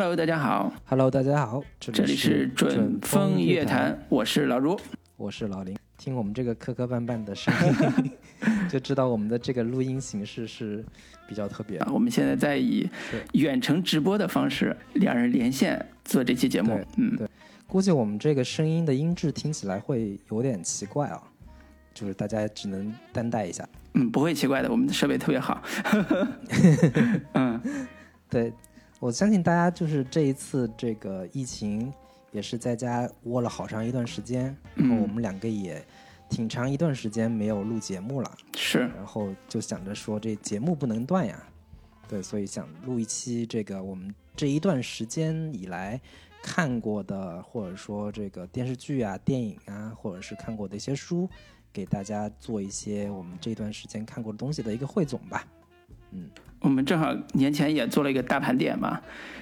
Hello，大家好。Hello，大家好，这里是准风乐坛，我是老卢，我是老林。听我们这个磕磕绊绊的声音，就知道我们的这个录音形式是比较特别的。我们现在在以远程直播的方式，两人连线做这期节目。嗯，对。估计我们这个声音的音质听起来会有点奇怪啊，就是大家只能担待一下。嗯，不会奇怪的，我们的设备特别好。嗯，对，我相信大家就是这一次这个疫情。也是在家窝了好长一段时间，然后我们两个也挺长一段时间没有录节目了，是，然后就想着说这节目不能断呀，对，所以想录一期这个我们这一段时间以来看过的，或者说这个电视剧啊、电影啊，或者是看过的一些书，给大家做一些我们这段时间看过的东西的一个汇总吧。嗯，我们正好年前也做了一个大盘点嘛，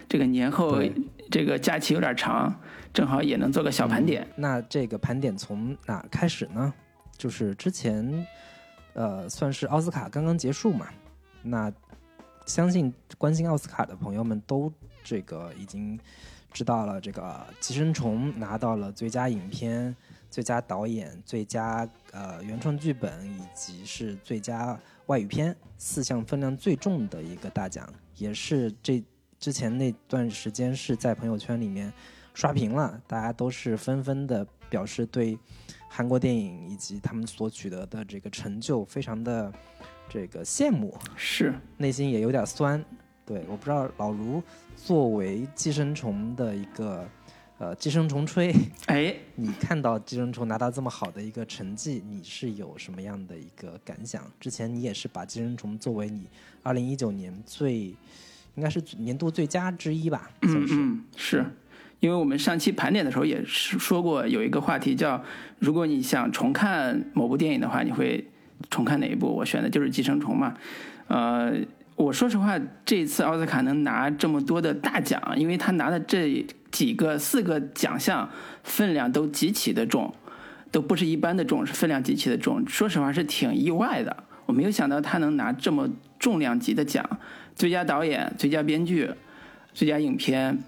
这个年后这个假期有点长，正好也能做个小盘点。嗯、那这个盘点从哪开始呢？就是之前，呃，算是奥斯卡刚刚结束嘛，那相信关心奥斯卡的朋友们都这个已经知道了，这个《寄生虫》拿到了最佳影片、最佳导演、最佳呃原创剧本以及是最佳。外语片四项分量最重的一个大奖，也是这之前那段时间是在朋友圈里面刷屏了，大家都是纷纷的表示对韩国电影以及他们所取得的这个成就非常的这个羡慕，是内心也有点酸。对，我不知道老卢作为寄生虫的一个。呃，寄生虫吹，哎，你看到寄生虫拿到这么好的一个成绩，你是有什么样的一个感想？之前你也是把寄生虫作为你二零一九年最应该是年度最佳之一吧？嗯嗯，是因为我们上期盘点的时候也是说过，有一个话题叫如果你想重看某部电影的话，你会重看哪一部？我选的就是寄生虫嘛。呃，我说实话，这次奥斯卡能拿这么多的大奖，因为他拿的这。几个四个奖项分量都极其的重，都不是一般的重，是分量极其的重。说实话是挺意外的，我没有想到他能拿这么重量级的奖，最佳导演、最佳编剧、最佳影片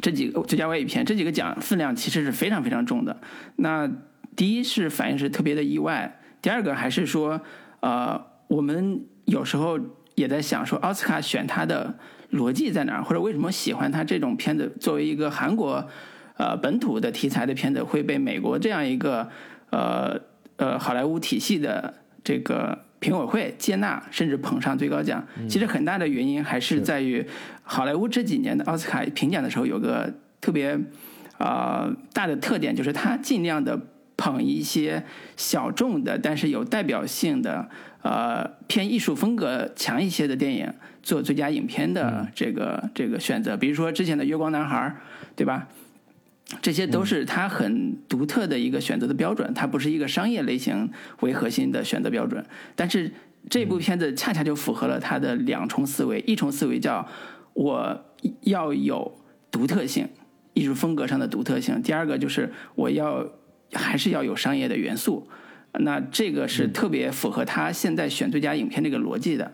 这几个最佳外语片这几个奖分量其实是非常非常重的。那第一是反应是特别的意外，第二个还是说，呃，我们有时候也在想说奥斯卡选他的。逻辑在哪儿？或者为什么喜欢他这种片子？作为一个韩国，呃，本土的题材的片子，会被美国这样一个，呃呃，好莱坞体系的这个评委会接纳，甚至捧上最高奖？其实很大的原因还是在于，好莱坞这几年的奥斯卡评奖的时候，有个特别啊大的特点，就是他尽量的捧一些小众的，但是有代表性的，呃，偏艺术风格强一些的电影。做最佳影片的这个、嗯、这个选择，比如说之前的《月光男孩》，对吧？这些都是他很独特的一个选择的标准，它不是一个商业类型为核心的选择标准。但是这部片子恰恰就符合了他的两重思维：一重思维叫我要有独特性，艺术风格上的独特性；第二个就是我要还是要有商业的元素。那这个是特别符合他现在选最佳影片这个逻辑的。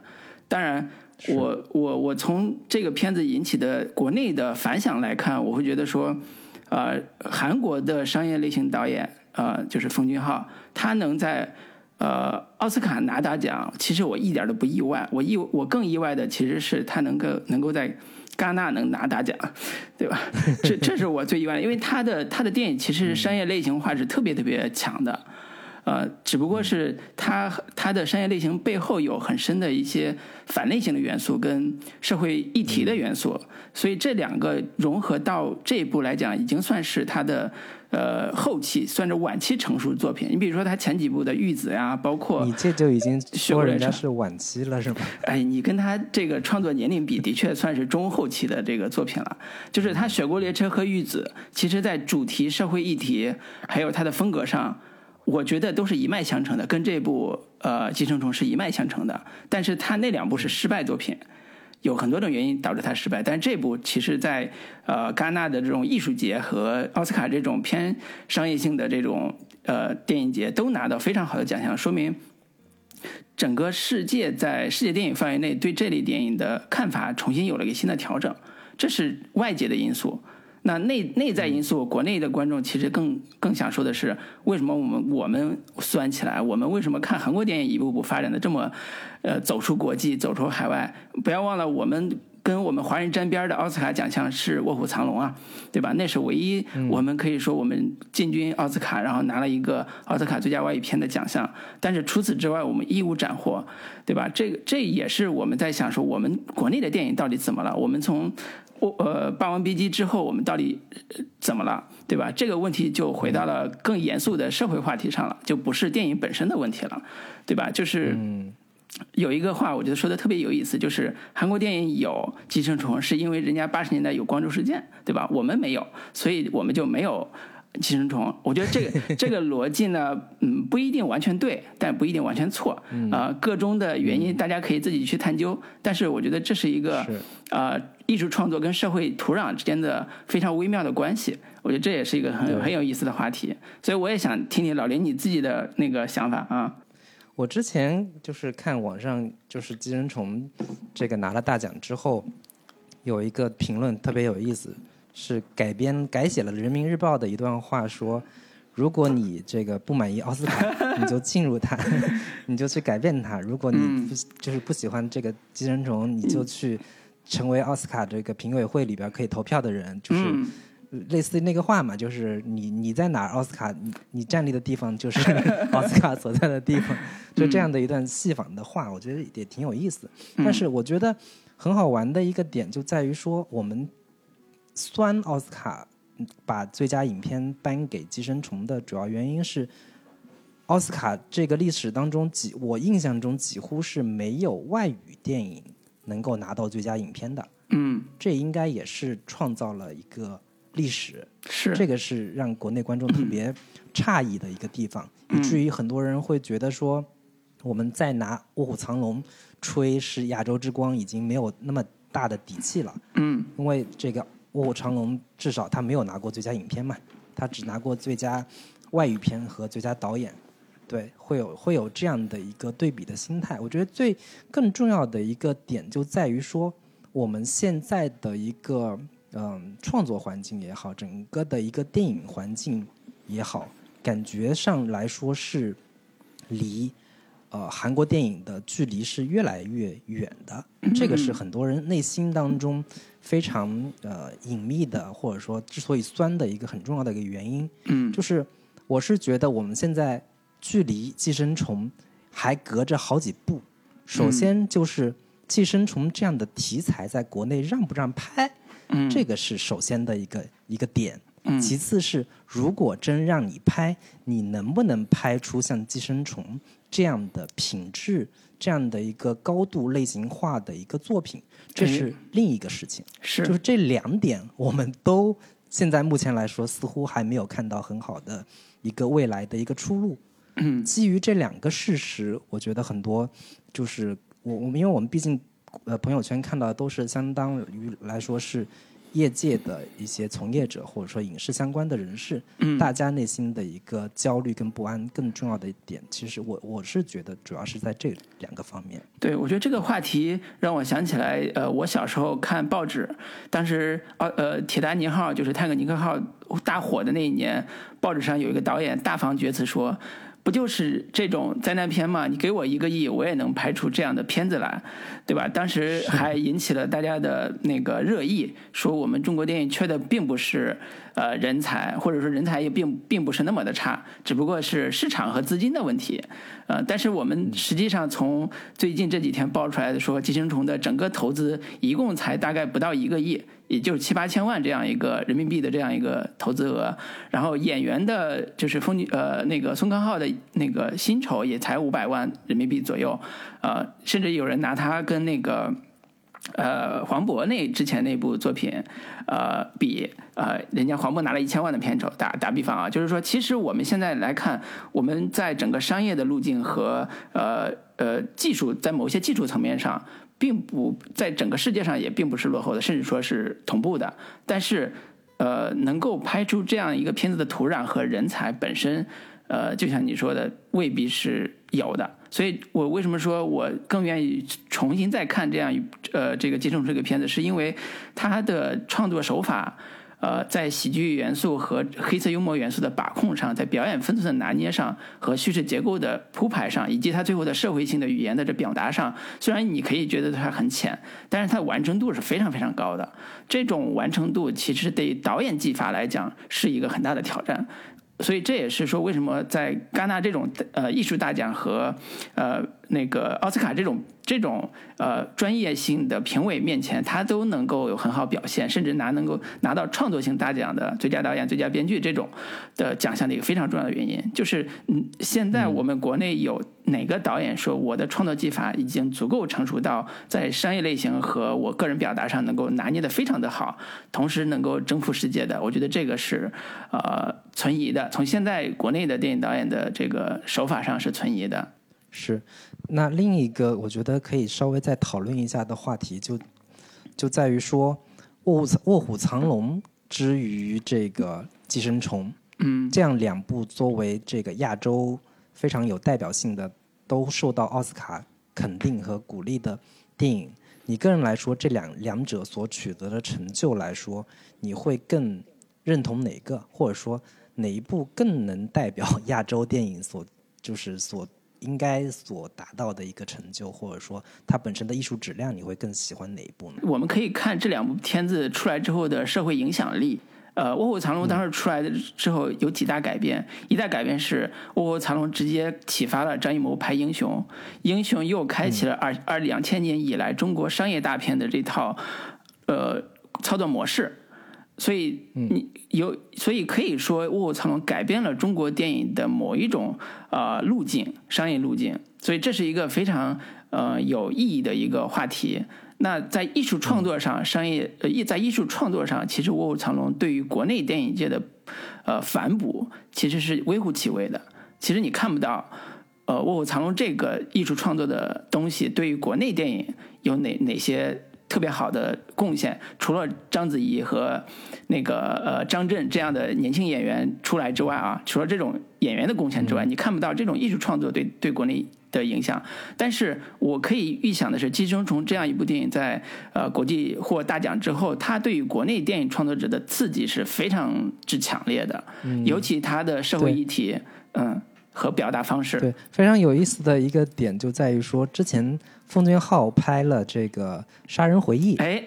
当然。我我我从这个片子引起的国内的反响来看，我会觉得说，呃，韩国的商业类型导演，呃，就是奉俊昊，他能在呃奥斯卡拿大奖，其实我一点都不意外。我意我更意外的其实是他能够能够在戛纳能拿大奖，对吧？这这是我最意外的，因为他的他的电影其实商业类型化是特别特别强的。呃，只不过是它它的商业类型背后有很深的一些反类型的元素跟社会议题的元素，所以这两个融合到这一步来讲，已经算是它的呃后期，算是晚期成熟作品。你比如说他前几部的《玉子》呀，包括你这就已经说人家是晚期了，是吧？哎，你跟他这个创作年龄比，的确算是中后期的这个作品了。就是他《雪国列车》和《玉子》，其实在主题、社会议题，还有他的风格上。我觉得都是一脉相承的，跟这部呃《寄生虫》是一脉相承的。但是他那两部是失败作品，有很多种原因导致他失败。但这部其实，在呃戛纳的这种艺术节和奥斯卡这种偏商业性的这种呃电影节都拿到非常好的奖项，说明整个世界在世界电影范围内对这类电影的看法重新有了一个新的调整。这是外界的因素。那内内在因素，国内的观众其实更更想说的是，为什么我们我们酸起来？我们为什么看韩国电影一步步发展的这么，呃，走出国际，走出海外？不要忘了，我们跟我们华人沾边的奥斯卡奖项是《卧虎藏龙》啊，对吧？那是唯一我们可以说我们进军奥斯卡，然后拿了一个奥斯卡最佳外语片的奖项。但是除此之外，我们一无斩获，对吧？这个这也是我们在想说，我们国内的电影到底怎么了？我们从我呃《霸王别姬》之后，我们到底怎么了，对吧？这个问题就回到了更严肃的社会话题上了，就不是电影本身的问题了，对吧？就是有一个话，我觉得说的特别有意思，就是韩国电影有《寄生虫》，是因为人家八十年代有光州事件，对吧？我们没有，所以我们就没有。寄生虫，我觉得这个 这个逻辑呢，嗯，不一定完全对，但不一定完全错。啊，个中的原因大家可以自己去探究。但是我觉得这是一个呃艺术创作跟社会土壤之间的非常微妙的关系。我觉得这也是一个很很有意思的话题。所以我也想听听老林你自己的那个想法啊。我之前就是看网上就是寄生虫这个拿了大奖之后，有一个评论特别有意思。是改编改写了《人民日报》的一段话，说：如果你这个不满意奥斯卡，你就进入它，你就去改变它；如果你不就是不喜欢这个寄生虫，你就去成为奥斯卡这个评委会里边可以投票的人。就是类似那个话嘛，就是你你在哪儿，奥斯卡你你站立的地方就是 奥斯卡所在的地方，就这样的一段戏仿的话，我觉得也挺有意思。但是我觉得很好玩的一个点就在于说我们。酸奥斯卡把最佳影片颁给《寄生虫》的主要原因是，奥斯卡这个历史当中几我印象中几乎是没有外语电影能够拿到最佳影片的。嗯，这应该也是创造了一个历史。是这个是让国内观众特别 诧异的一个地方，以至于很多人会觉得说，我们再拿《卧虎藏龙》吹是亚洲之光已经没有那么大的底气了。嗯，因为这个。卧虎藏龙至少他没有拿过最佳影片嘛，他只拿过最佳外语片和最佳导演，对，会有会有这样的一个对比的心态。我觉得最更重要的一个点就在于说，我们现在的一个嗯创作环境也好，整个的一个电影环境也好，感觉上来说是离呃韩国电影的距离是越来越远的，这个是很多人内心当中。非常呃隐秘的，或者说之所以酸的一个很重要的一个原因，嗯，就是我是觉得我们现在距离寄生虫还隔着好几步。首先就是寄生虫这样的题材在国内让不让拍，嗯，这个是首先的一个一个点。嗯，其次是如果真让你拍，你能不能拍出像寄生虫这样的品质？这样的一个高度类型化的一个作品，这是另一个事情。是，就是这两点，我们都现在目前来说，似乎还没有看到很好的一个未来的一个出路。嗯，基于这两个事实，我觉得很多就是我我们，因为我们毕竟呃朋友圈看到的都是相当于来说是。业界的一些从业者，或者说影视相关的人士，嗯，大家内心的一个焦虑跟不安，更重要的一点，其实我我是觉得主要是在这两个方面。对，我觉得这个话题让我想起来，呃，我小时候看报纸，当时呃呃《铁达尼号》就是泰坦尼克号大火的那一年，报纸上有一个导演大放厥词说。不就是这种灾难片吗？你给我一个亿，我也能拍出这样的片子来，对吧？当时还引起了大家的那个热议，说我们中国电影缺的并不是呃人才，或者说人才也并并不是那么的差，只不过是市场和资金的问题。呃，但是我们实际上从最近这几天爆出来的说，寄生虫的整个投资一共才大概不到一个亿。也就是七八千万这样一个人民币的这样一个投资额，然后演员的，就是风呃那个宋康昊的那个薪酬也才五百万人民币左右，呃，甚至有人拿他跟那个呃黄渤那之前那部作品呃比，呃，人家黄渤拿了一千万的片酬，打打比方啊，就是说，其实我们现在来看，我们在整个商业的路径和呃呃技术，在某些技术层面上。并不在整个世界上也并不是落后的，甚至说是同步的。但是，呃，能够拍出这样一个片子的土壤和人才本身，呃，就像你说的，未必是有的。所以我为什么说我更愿意重新再看这样一呃这个《寄生虫》这个片子，是因为它的创作手法。呃，在喜剧元素和黑色幽默元素的把控上，在表演分寸的拿捏上，和叙事结构的铺排上，以及它最后的社会性的语言的这表达上，虽然你可以觉得它很浅，但是它的完成度是非常非常高的。这种完成度其实对导演技法来讲是一个很大的挑战。所以这也是说，为什么在戛纳这种呃艺术大奖和呃那个奥斯卡这种这种呃专业性的评委面前，他都能够有很好表现，甚至拿能够拿到创作性大奖的最佳导演、最佳编剧这种的奖项的一个非常重要的原因，就是嗯，现在我们国内有哪个导演说我的创作技法已经足够成熟到在商业类型和我个人表达上能够拿捏的非常的好，同时能够征服世界的？我觉得这个是呃存疑的。从现在国内的电影导演的这个手法上是存疑的，是。那另一个我觉得可以稍微再讨论一下的话题，就就在于说《卧虎卧虎藏龙》之于这个《寄生虫》，嗯，这样两部作为这个亚洲非常有代表性的，都受到奥斯卡肯定和鼓励的电影，你个人来说，这两两者所取得的成就来说，你会更认同哪个，或者说？哪一部更能代表 亚洲电影所就是所应该所达到的一个成就，或者说它本身的艺术质量，你会更喜欢哪一部呢？我们可以看这两部片子出来之后的社会影响力。呃，《卧虎藏龙》当时出来的之后有几大改变，一大改变是《卧虎藏龙》直接启发了张艺谋拍《英雄》，《英雄》又开启了二二两千年以来中国商业大片的这套呃操作模式。所以你有，所以可以说《卧虎藏龙》改变了中国电影的某一种呃路径，商业路径。所以这是一个非常呃有意义的一个话题。那在艺术创作上，商业呃艺在艺术创作上，其实《卧虎藏龙》对于国内电影界的呃反哺其实是微乎其微的。其实你看不到呃《卧虎藏龙》这个艺术创作的东西对于国内电影有哪哪些。特别好的贡献，除了章子怡和那个呃张震这样的年轻演员出来之外啊，除了这种演员的贡献之外，你看不到这种艺术创作对对国内的影响。但是我可以预想的是，《寄生虫》这样一部电影在呃国际获大奖之后，它对于国内电影创作者的刺激是非常之强烈的，尤其它的社会议题，嗯。和表达方式。对非常有意思的一个点就在于说，之前奉俊昊拍了这个《杀人回忆》，哎，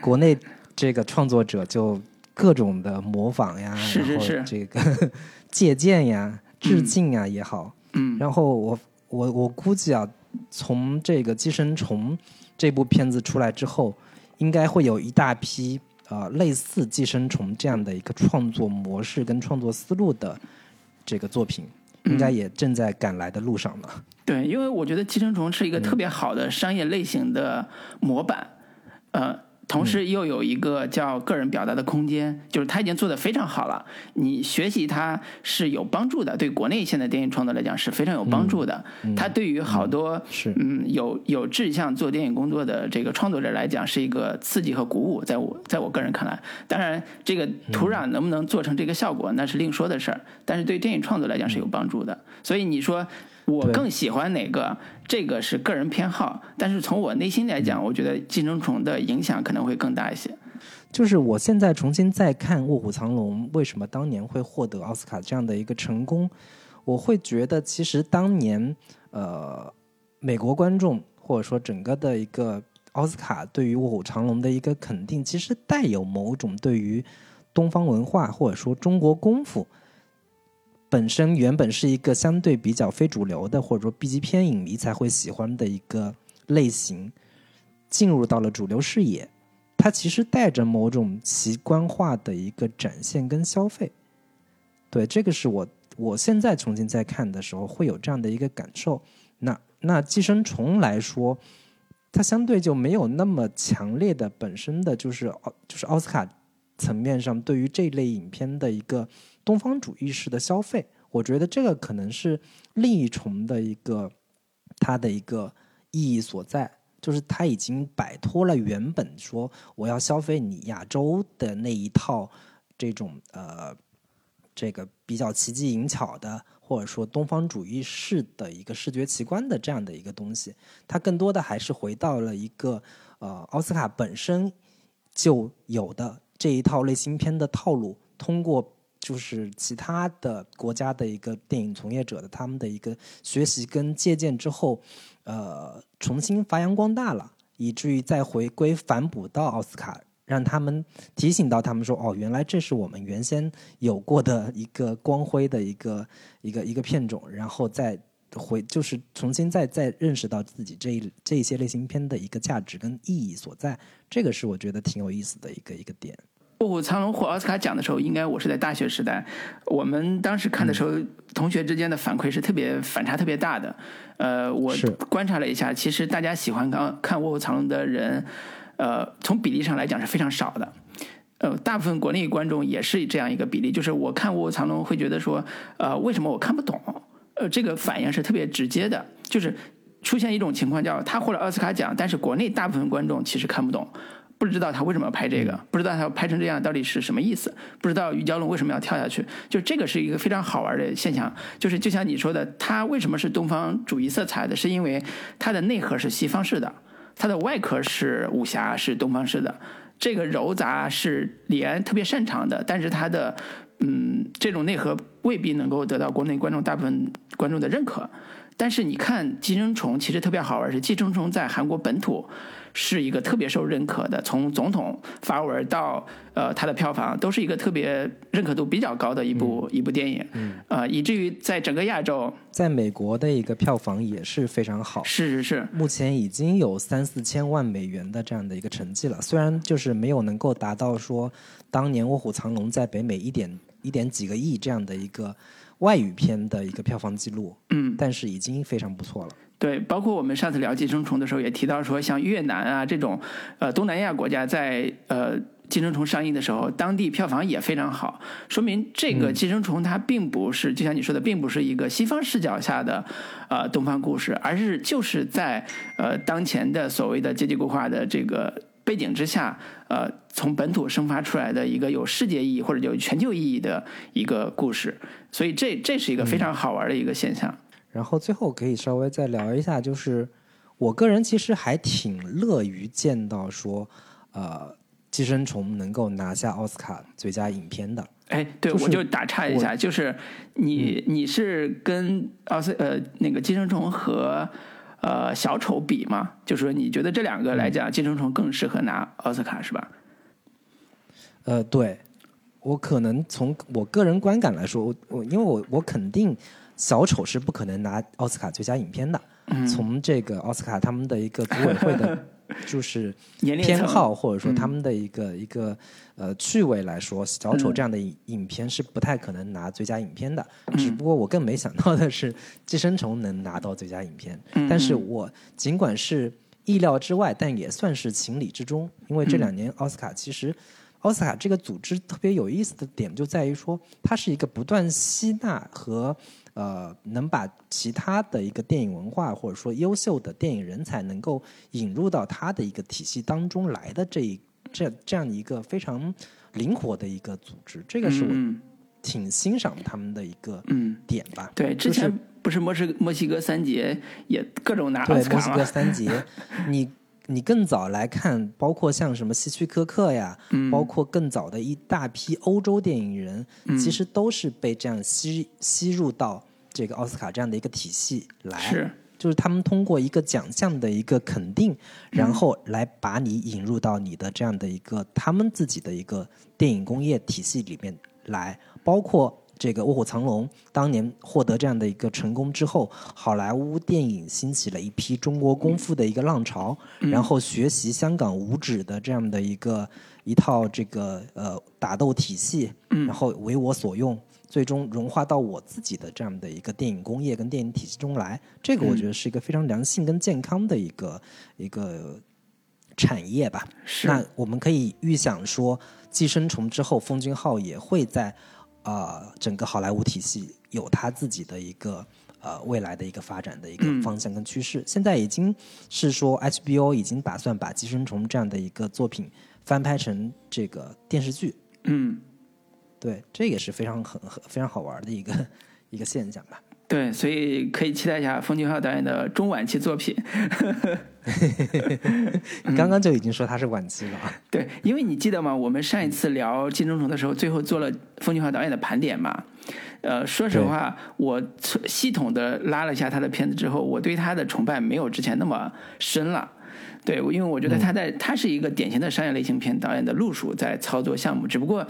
国内这个创作者就各种的模仿呀，然后这个 借鉴呀、致敬呀也好，嗯，然后我我我估计啊，从这个《寄生虫》这部片子出来之后，应该会有一大批呃类似《寄生虫》这样的一个创作模式跟创作思路的这个作品。应该也正在赶来的路上呢。对，因为我觉得《寄生虫》是一个特别好的商业类型的模板，呃。同时又有一个叫个人表达的空间，就是他已经做的非常好了。你学习它是有帮助的，对国内现在电影创作来讲是非常有帮助的。它对于好多是嗯有有志向做电影工作的这个创作者来讲是一个刺激和鼓舞。在我在我个人看来，当然这个土壤能不能做成这个效果那是另说的事儿。但是对电影创作来讲是有帮助的。所以你说。我更喜欢哪个？这个是个人偏好，但是从我内心来讲，我觉得《寄生虫》的影响可能会更大一些。就是我现在重新再看《卧虎藏龙》，为什么当年会获得奥斯卡这样的一个成功？我会觉得，其实当年呃，美国观众或者说整个的一个奥斯卡对于《卧虎藏龙》的一个肯定，其实带有某种对于东方文化或者说中国功夫。本身原本是一个相对比较非主流的，或者说 B 级片影迷才会喜欢的一个类型，进入到了主流视野，它其实带着某种奇观化的一个展现跟消费。对，这个是我我现在重新再看的时候会有这样的一个感受。那那寄生虫来说，它相对就没有那么强烈的本身的就是奥就是奥斯卡层面上对于这类影片的一个。东方主义式的消费，我觉得这个可能是另一重的一个它的一个意义所在，就是它已经摆脱了原本说我要消费你亚洲的那一套这种呃这个比较奇技淫巧的，或者说东方主义式的一个视觉奇观的这样的一个东西，它更多的还是回到了一个呃奥斯卡本身就有的这一套类型片的套路，通过就是其他的国家的一个电影从业者的他们的一个学习跟借鉴之后，呃，重新发扬光大了，以至于再回归反哺到奥斯卡，让他们提醒到他们说，哦，原来这是我们原先有过的一个光辉的一个一个一个片种，然后再回就是重新再再认识到自己这一这一些类型片的一个价值跟意义所在，这个是我觉得挺有意思的一个一个点。卧虎藏龙获奥斯卡奖的时候，应该我是在大学时代。我们当时看的时候，同学之间的反馈是特别反差特别大的。呃，我观察了一下，其实大家喜欢看看卧虎藏龙的人，呃，从比例上来讲是非常少的。呃，大部分国内观众也是这样一个比例，就是我看卧虎藏龙会觉得说，呃，为什么我看不懂？呃，这个反应是特别直接的，就是出现一种情况叫他获了奥斯卡奖，但是国内大部分观众其实看不懂。不知道他为什么要拍这个，不知道他要拍成这样到底是什么意思，不知道于蛟龙为什么要跳下去，就这个是一个非常好玩的现象。就是就像你说的，它为什么是东方主义色彩的，是因为它的内核是西方式的，它的外壳是武侠是东方式的。这个糅杂是李安特别擅长的，但是他的嗯这种内核未必能够得到国内观众大部分观众的认可。但是你看《寄生虫》，其实特别好玩，是《寄生虫》在韩国本土。是一个特别受认可的，从总统发文到呃它的票房，都是一个特别认可度比较高的一部一部电影，呃，以至于在整个亚洲，在美国的一个票房也是非常好，是是是，目前已经有三四千万美元的这样的一个成绩了。虽然就是没有能够达到说当年《卧虎藏龙》在北美一点一点几个亿这样的一个外语片的一个票房记录，嗯，但是已经非常不错了。对，包括我们上次聊《寄生虫》的时候也提到说，像越南啊这种，呃东南亚国家在呃《寄生虫》上映的时候，当地票房也非常好，说明这个《寄生虫》它并不是就像你说的，并不是一个西方视角下的呃东方故事，而是就是在呃当前的所谓的阶级固化的这个背景之下，呃从本土生发出来的一个有世界意义或者有全球意义的一个故事，所以这这是一个非常好玩的一个现象。然后最后可以稍微再聊一下，就是我个人其实还挺乐于见到说，呃，《寄生虫》能够拿下奥斯卡最佳影片的。哎，对，我就打岔一下，就是你你是跟奥斯呃那个《寄生虫》和呃小丑比吗？就是说你觉得这两个来讲，《寄生虫》更适合拿奥斯卡是吧？呃，对，我可能从我个人观感来说，我我因为我我肯定。小丑是不可能拿奥斯卡最佳影片的。从这个奥斯卡他们的一个组委会的，就是 偏好或者说他们的一个一个呃趣味来说，小丑这样的影片是不太可能拿最佳影片的。只不过我更没想到的是，寄生虫能拿到最佳影片。但是我尽管是意料之外，但也算是情理之中，因为这两年奥斯卡其实。奥斯卡这个组织特别有意思的点就在于说，它是一个不断吸纳和呃能把其他的一个电影文化或者说优秀的电影人才能够引入到他的一个体系当中来的这一这这样一个非常灵活的一个组织，这个是我挺欣赏他们的一个点吧。对，之前不是墨西墨西哥三杰也各种拿奥斯卡墨西哥三杰，你。你更早来看，包括像什么希区柯克呀，包括更早的一大批欧洲电影人，其实都是被这样吸吸入到这个奥斯卡这样的一个体系来，是，就是他们通过一个奖项的一个肯定，然后来把你引入到你的这样的一个他们自己的一个电影工业体系里面来，包括。这个《卧虎藏龙》当年获得这样的一个成功之后，好莱坞电影兴起了一批中国功夫的一个浪潮，然后学习香港武指的这样的一个一套这个呃打斗体系，然后为我所用，最终融化到我自己的这样的一个电影工业跟电影体系中来。这个我觉得是一个非常良性跟健康的一个一个产业吧。那我们可以预想说，《寄生虫》之后，奉俊昊也会在。呃，整个好莱坞体系有它自己的一个呃未来的一个发展的一个方向跟趋势。现在已经是说 HBO 已经打算把《寄生虫》这样的一个作品翻拍成这个电视剧。嗯，对，这也是非常很很非常好玩的一个一个现象吧。对，所以可以期待一下奉俊昊导演的中晚期作品。你刚刚就已经说他是晚期了啊。对，因为你记得吗？我们上一次聊《金钟虫》的时候，最后做了奉俊昊导演的盘点嘛。呃，说实话，我系统的拉了一下他的片子之后，我对他的崇拜没有之前那么深了。对，因为我觉得他在他是一个典型的商业类型片导演的路数在操作项目，只不过。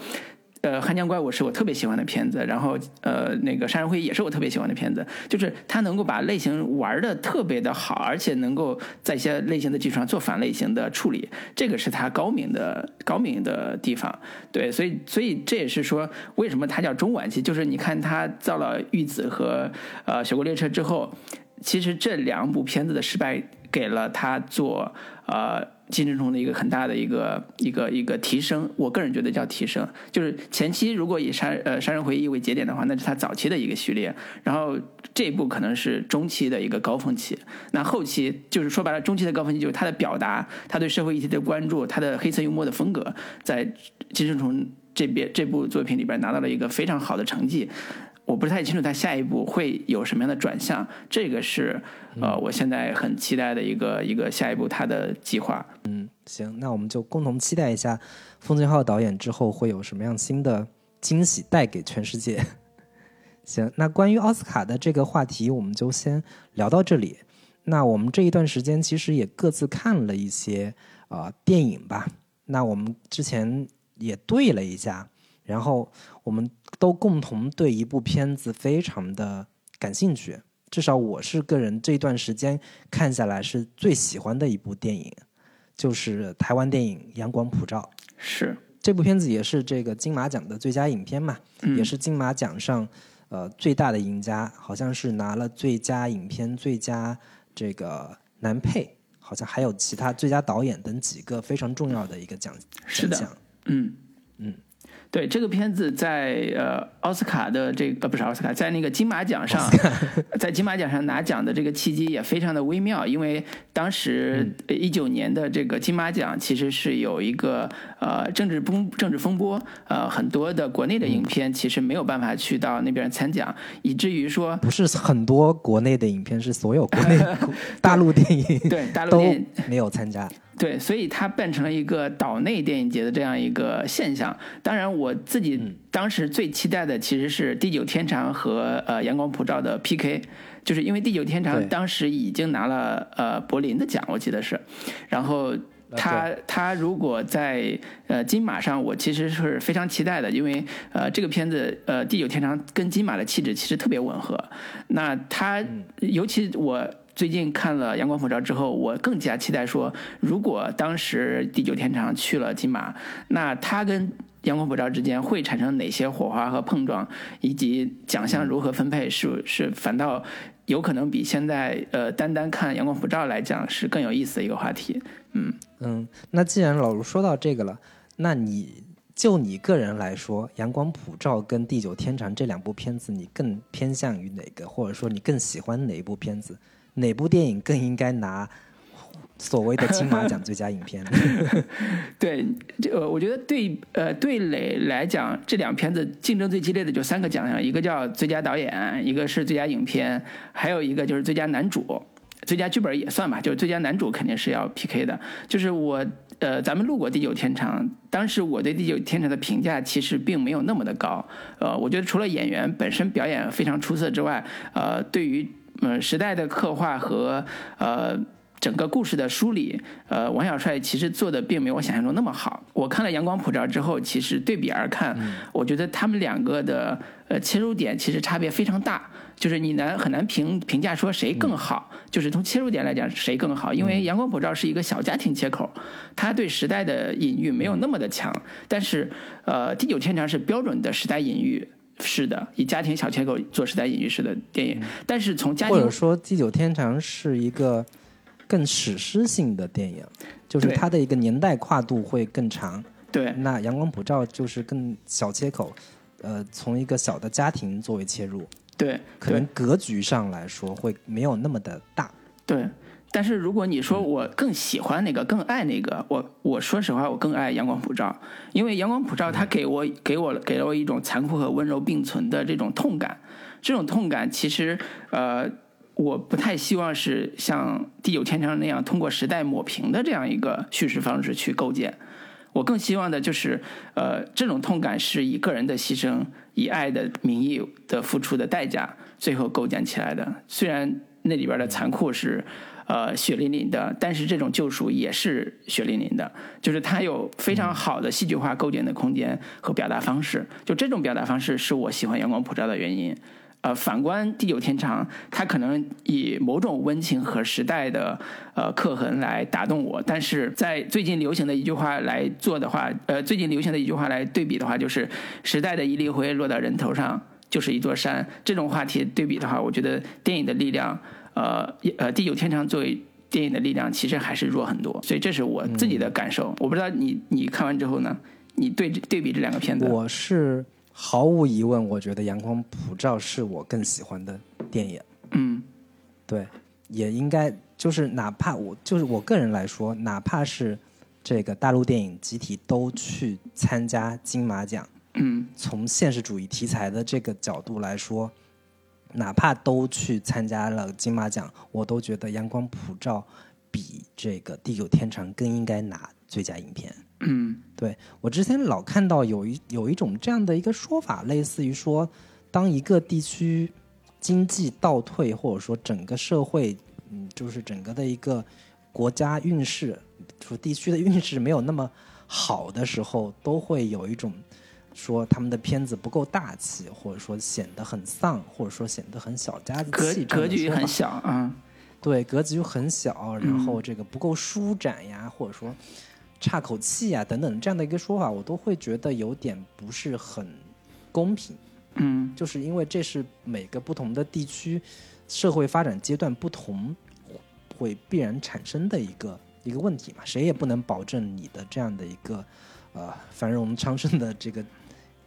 呃，汉江怪物是我特别喜欢的片子，然后呃，那个杀人会议也是我特别喜欢的片子，就是他能够把类型玩的特别的好，而且能够在一些类型的基础上做反类型的处理，这个是他高明的高明的地方。对，所以所以这也是说为什么他叫中晚期，就是你看他造了《玉子》和呃《雪国列车》之后，其实这两部片子的失败给了他做呃。金正虫的一个很大的一个一个一个提升，我个人觉得叫提升，就是前期如果以杀呃杀人回忆为节点的话，那是他早期的一个序列，然后这一部可能是中期的一个高峰期，那后期就是说白了，中期的高峰期就是他的表达，他对社会议题的关注，他的黑色幽默的风格，在金正虫这边这部作品里边拿到了一个非常好的成绩。我不是太清楚他下一步会有什么样的转向，这个是呃我现在很期待的一个一个下一步他的计划。嗯，行，那我们就共同期待一下奉俊昊导演之后会有什么样新的惊喜带给全世界。行，那关于奥斯卡的这个话题我们就先聊到这里。那我们这一段时间其实也各自看了一些啊电影吧。那我们之前也对了一下。然后我们都共同对一部片子非常的感兴趣，至少我是个人这段时间看下来是最喜欢的一部电影，就是台湾电影《阳光普照》。是这部片子也是这个金马奖的最佳影片嘛，也是金马奖上呃最大的赢家，好像是拿了最佳影片、最佳这个男配，好像还有其他最佳导演等几个非常重要的一个奖奖项。嗯嗯。对这个片子在呃奥斯卡的这个不是奥斯卡，在那个金马奖上，在金马奖上拿奖的这个契机也非常的微妙，因为当时一九年的这个金马奖其实是有一个呃政治风政治风波，呃很多的国内的影片其实没有办法去到那边参奖，以至于说不是很多国内的影片，是所有国内 大陆电影对大陆电影没有参加。对，所以它变成了一个岛内电影节的这样一个现象。当然，我自己当时最期待的其实是《地久天长》和呃《阳光普照》的 PK，就是因为《地久天长》当时已经拿了呃柏林的奖，我记得是。然后他他如果在呃金马上，我其实是非常期待的，因为呃这个片子呃《地久天长》跟金马的气质其实特别吻合。那他尤其我。最近看了《阳光普照》之后，我更加期待说，如果当时《地久天长》去了金马，那它跟《阳光普照》之间会产生哪些火花和碰撞，以及奖项如何分配，是是反倒有可能比现在呃单单看《阳光普照》来讲是更有意思的一个话题。嗯嗯，那既然老卢说到这个了，那你就你个人来说，《阳光普照》跟《地久天长》这两部片子，你更偏向于哪个，或者说你更喜欢哪一部片子？哪部电影更应该拿所谓的金马奖最佳影片？对，这我觉得对呃对磊来讲，这两片子竞争最激烈的就三个奖项，一个叫最佳导演，一个是最佳影片，还有一个就是最佳男主，最佳剧本也算吧，就是最佳男主肯定是要 PK 的。就是我呃，咱们录过《地久天长》，当时我对《地久天长》的评价其实并没有那么的高。呃，我觉得除了演员本身表演非常出色之外，呃，对于嗯，时代的刻画和呃整个故事的梳理，呃，王小帅其实做的并没有我想象中那么好。我看了《阳光普照》之后，其实对比而看，我觉得他们两个的呃切入点其实差别非常大，就是你难很难评评价说谁更好，就是从切入点来讲谁更好。因为《阳光普照》是一个小家庭切口，它对时代的隐喻没有那么的强，但是呃，《地久天长》是标准的时代隐喻。是的，以家庭小切口做时代隐喻式的电影，但是从家庭或者说《地久天长》是一个更史诗性的电影，就是它的一个年代跨度会更长。对，那《阳光普照》就是更小切口，呃，从一个小的家庭作为切入，对，可能格局上来说会没有那么的大。对。但是如果你说我更喜欢那个，更爱那个，我我说实话，我更爱《阳光普照》，因为《阳光普照》它给我给我给了我一种残酷和温柔并存的这种痛感，这种痛感其实呃，我不太希望是像《地久天长》那样通过时代抹平的这样一个叙事方式去构建，我更希望的就是呃，这种痛感是以个人的牺牲、以爱的名义的付出的代价，最后构建起来的。虽然那里边的残酷是。呃，血淋淋的，但是这种救赎也是血淋淋的，就是它有非常好的戏剧化构建的空间和表达方式。就这种表达方式是我喜欢《阳光普照》的原因。呃，反观《地久天长》，它可能以某种温情和时代的呃刻痕来打动我，但是在最近流行的一句话来做的话，呃，最近流行的一句话来对比的话，就是“时代的一粒灰落到人头上就是一座山”。这种话题对比的话，我觉得电影的力量。呃，呃，地久天长作为电影的力量，其实还是弱很多，所以这是我自己的感受。我不知道你你看完之后呢，你对对比这两个片子，我是毫无疑问，我觉得《阳光普照》是我更喜欢的电影。嗯，对，也应该就是哪怕我就是我个人来说，哪怕是这个大陆电影集体都去参加金马奖，嗯，从现实主义题材的这个角度来说。哪怕都去参加了金马奖，我都觉得《阳光普照》比这个《地久天长》更应该拿最佳影片。嗯，对我之前老看到有一有一种这样的一个说法，类似于说，当一个地区经济倒退，或者说整个社会，嗯，就是整个的一个国家运势，说地区的运势没有那么好的时候，都会有一种。说他们的片子不够大气，或者说显得很丧，或者说显得很小家子气，格局很小啊。对，格局很小，然后这个不够舒展呀，或者说差口气呀等等这样的一个说法，我都会觉得有点不是很公平。嗯，就是因为这是每个不同的地区社会发展阶段不同，会必然产生的一个一个问题嘛。谁也不能保证你的这样的一个呃繁荣昌盛的这个。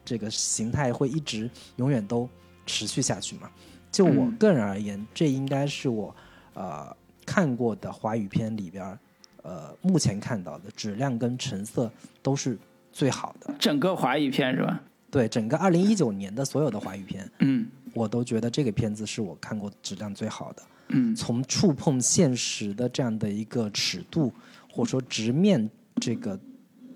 这个形态会一直永远都持续下去嘛？就我个人而言，这应该是我呃看过的华语片里边呃目前看到的质量跟成色都是最好的。整个华语片是吧？对，整个二零一九年的所有的华语片，嗯，我都觉得这个片子是我看过质量最好的。嗯，从触碰现实的这样的一个尺度，或者说直面这个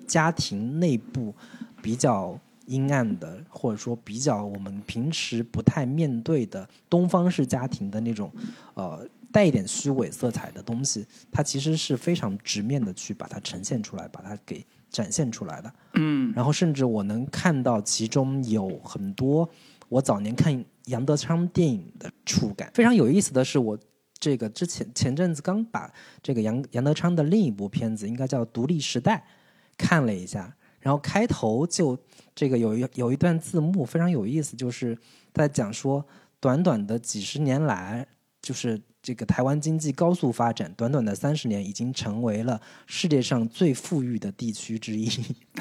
家庭内部比较。阴暗的，或者说比较我们平时不太面对的东方式家庭的那种，呃，带一点虚伪色彩的东西，它其实是非常直面的去把它呈现出来，把它给展现出来的。嗯，然后甚至我能看到其中有很多我早年看杨德昌电影的触感。非常有意思的是，我这个之前前阵子刚把这个杨杨德昌的另一部片子，应该叫《独立时代》，看了一下。然后开头就这个有一有一段字幕非常有意思，就是在讲说，短短的几十年来，就是这个台湾经济高速发展，短短的三十年已经成为了世界上最富裕的地区之一。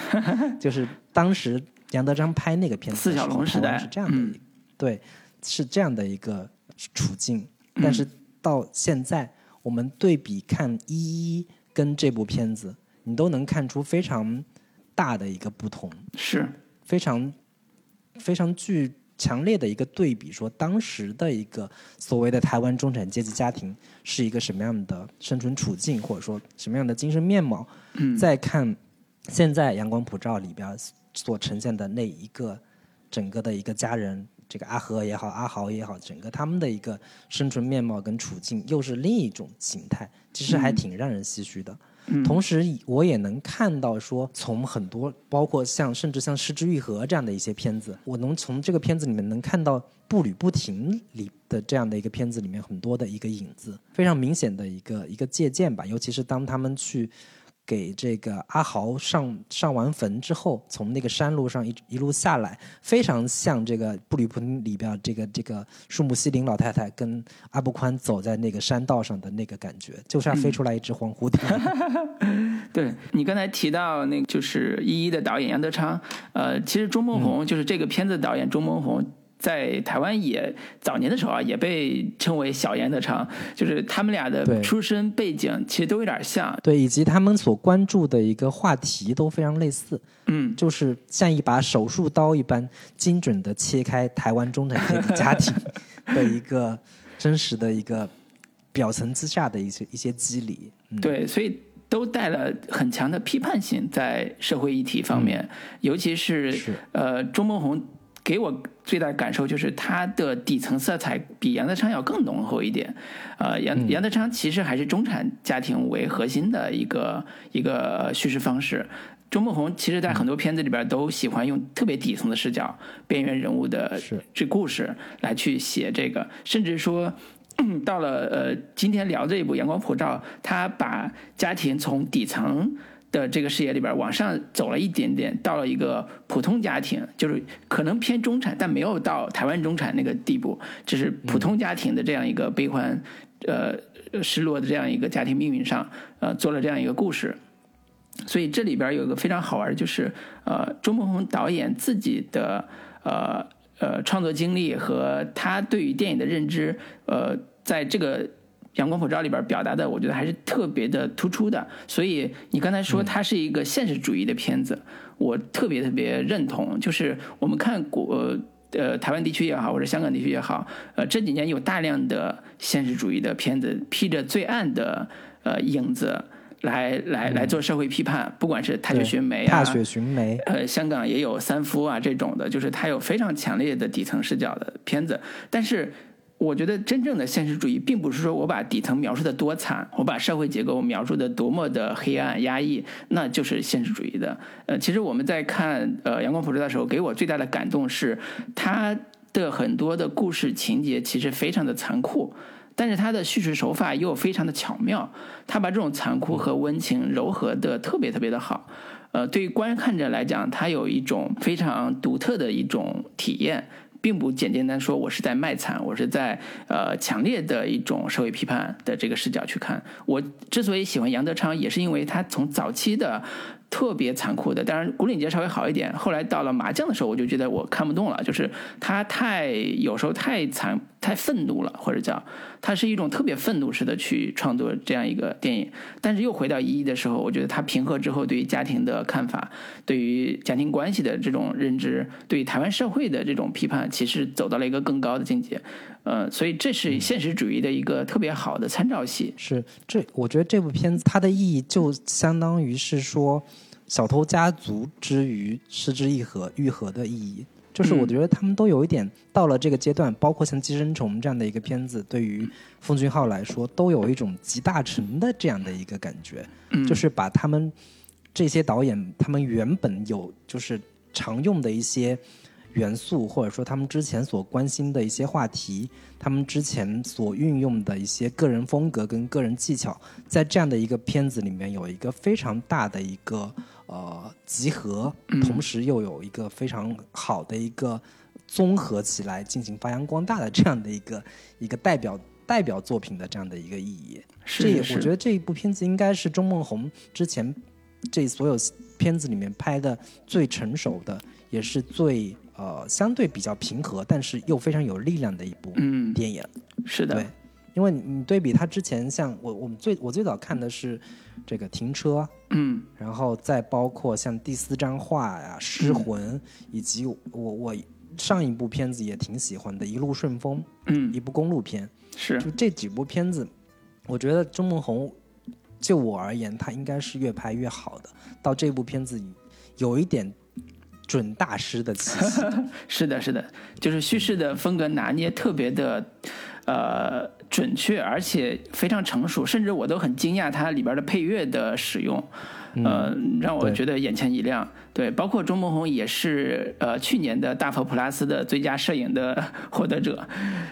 就是当时杨德章拍那个片子，四小龙时代是这样的，对，是这样的一个处境。但是到现在，我们对比看《一一》跟这部片子，你都能看出非常。大的一个不同是非常非常具强烈的一个对比，说当时的一个所谓的台湾中产阶级家庭是一个什么样的生存处境，或者说什么样的精神面貌。嗯，再看现在《阳光普照》里边所呈现的那一个整个的一个家人，这个阿和也好，阿豪也好，整个他们的一个生存面貌跟处境又是另一种形态，其实还挺让人唏嘘的。同时，我也能看到说，从很多包括像甚至像《失之愈合》这样的一些片子，我能从这个片子里面能看到《步履不停》里的这样的一个片子里面很多的一个影子，非常明显的一个一个借鉴吧。尤其是当他们去。给这个阿豪上上完坟之后，从那个山路上一一路下来，非常像这个布吕普里边这个这个树木希林老太太跟阿布宽走在那个山道上的那个感觉，就像飞出来一只黄蝴蝶。对你刚才提到那个，就是一一的导演杨德昌，呃，其实钟孟宏就是这个片子导演钟孟宏，在台湾也早年的时候啊，也被称为小严德昌，就是他们俩的出身背景其实都有点像。对，以及他们所关注的一个话题都非常类似，嗯，就是像一把手术刀一般精准的切开台湾中产阶级家庭 的一个真实的一个表层之下的一些一些机理。嗯，对，所以都带了很强的批判性在社会议题方面，尤其是是。呃，钟孟宏给我最大的感受就是他的底层色彩比杨德昌要更浓厚一点。呃，杨杨德昌其实还是中产家庭为核心的一个一个叙事方式。钟梦红其实，在很多片子里边都喜欢用特别底层的视角、边缘人物的这故事来去写这个，甚至说，到了呃今天聊这一部《阳光普照》，他把家庭从底层的这个视野里边往上走了一点点，到了一个普通家庭，就是可能偏中产，但没有到台湾中产那个地步，只是普通家庭的这样一个悲欢，呃失落的这样一个家庭命运上，呃做了这样一个故事。所以这里边有一个非常好玩，就是呃，钟孟宏导演自己的呃呃创作经历和他对于电影的认知，呃，在这个《阳光普照》里边表达的，我觉得还是特别的突出的。所以你刚才说它是一个现实主义的片子，我特别特别认同。就是我们看国呃台湾地区也好，或者香港地区也好，呃这几年有大量的现实主义的片子，披着最暗的呃影子。来来来做社会批判，不管是《踏雪寻梅》啊，踏雪寻梅，呃，香港也有三夫啊这种的，就是它有非常强烈的底层视角的片子。但是，我觉得真正的现实主义，并不是说我把底层描述的多惨，我把社会结构描述的多么的黑暗压抑，那就是现实主义的。呃，其实我们在看呃《阳光普照》的时候，给我最大的感动是它的很多的故事情节其实非常的残酷。但是他的叙事手法又非常的巧妙，他把这种残酷和温情糅合的特别特别的好。呃，对于观看者来讲，他有一种非常独特的一种体验，并不简简单说我是在卖惨，我是在呃强烈的一种社会批判的这个视角去看。我之所以喜欢杨德昌，也是因为他从早期的。特别残酷的，当然古岭街稍微好一点。后来到了麻将的时候，我就觉得我看不动了，就是他太有时候太残、太愤怒了，或者叫他是一种特别愤怒式的去创作这样一个电影。但是又回到一一的时候，我觉得他平和之后对于家庭的看法，对于家庭关系的这种认知，对台湾社会的这种批判，其实走到了一个更高的境界。呃，所以这是现实主义的一个特别好的参照系。是这，我觉得这部片子它的意义就相当于是说，小偷家族之于失之愈合愈合的意义。就是我觉得他们都有一点到了这个阶段，包括像《寄生虫》这样的一个片子，对于奉俊昊来说，都有一种集大成的这样的一个感觉。嗯，就是把他们这些导演他们原本有就是常用的一些。元素，或者说他们之前所关心的一些话题，他们之前所运用的一些个人风格跟个人技巧，在这样的一个片子里面有一个非常大的一个呃集合，同时又有一个非常好的一个综合起来进行发扬光大的这样的一个一个代表代表作品的这样的一个意义。是这也我觉得这一部片子应该是钟孟宏之前这所有片子里面拍的最成熟的，也是最。呃，相对比较平和，但是又非常有力量的一部嗯电影。是的，对，因为你你对比他之前，像我我们最我最早看的是这个停车，嗯，然后再包括像第四张画呀、失魂，以及我我上一部片子也挺喜欢的《一路顺风》，嗯，一部公路片。是，就这几部片子，我觉得钟梦红就我而言，他应该是越拍越好的。到这部片子有一点。准大师的气息，是的，是的，就是叙事的风格拿捏特别的，呃，准确，而且非常成熟，甚至我都很惊讶它里边的配乐的使用，呃，让我觉得眼前一亮。对，包括钟孟宏也是呃去年的大佛普拉斯的最佳摄影的 获得者，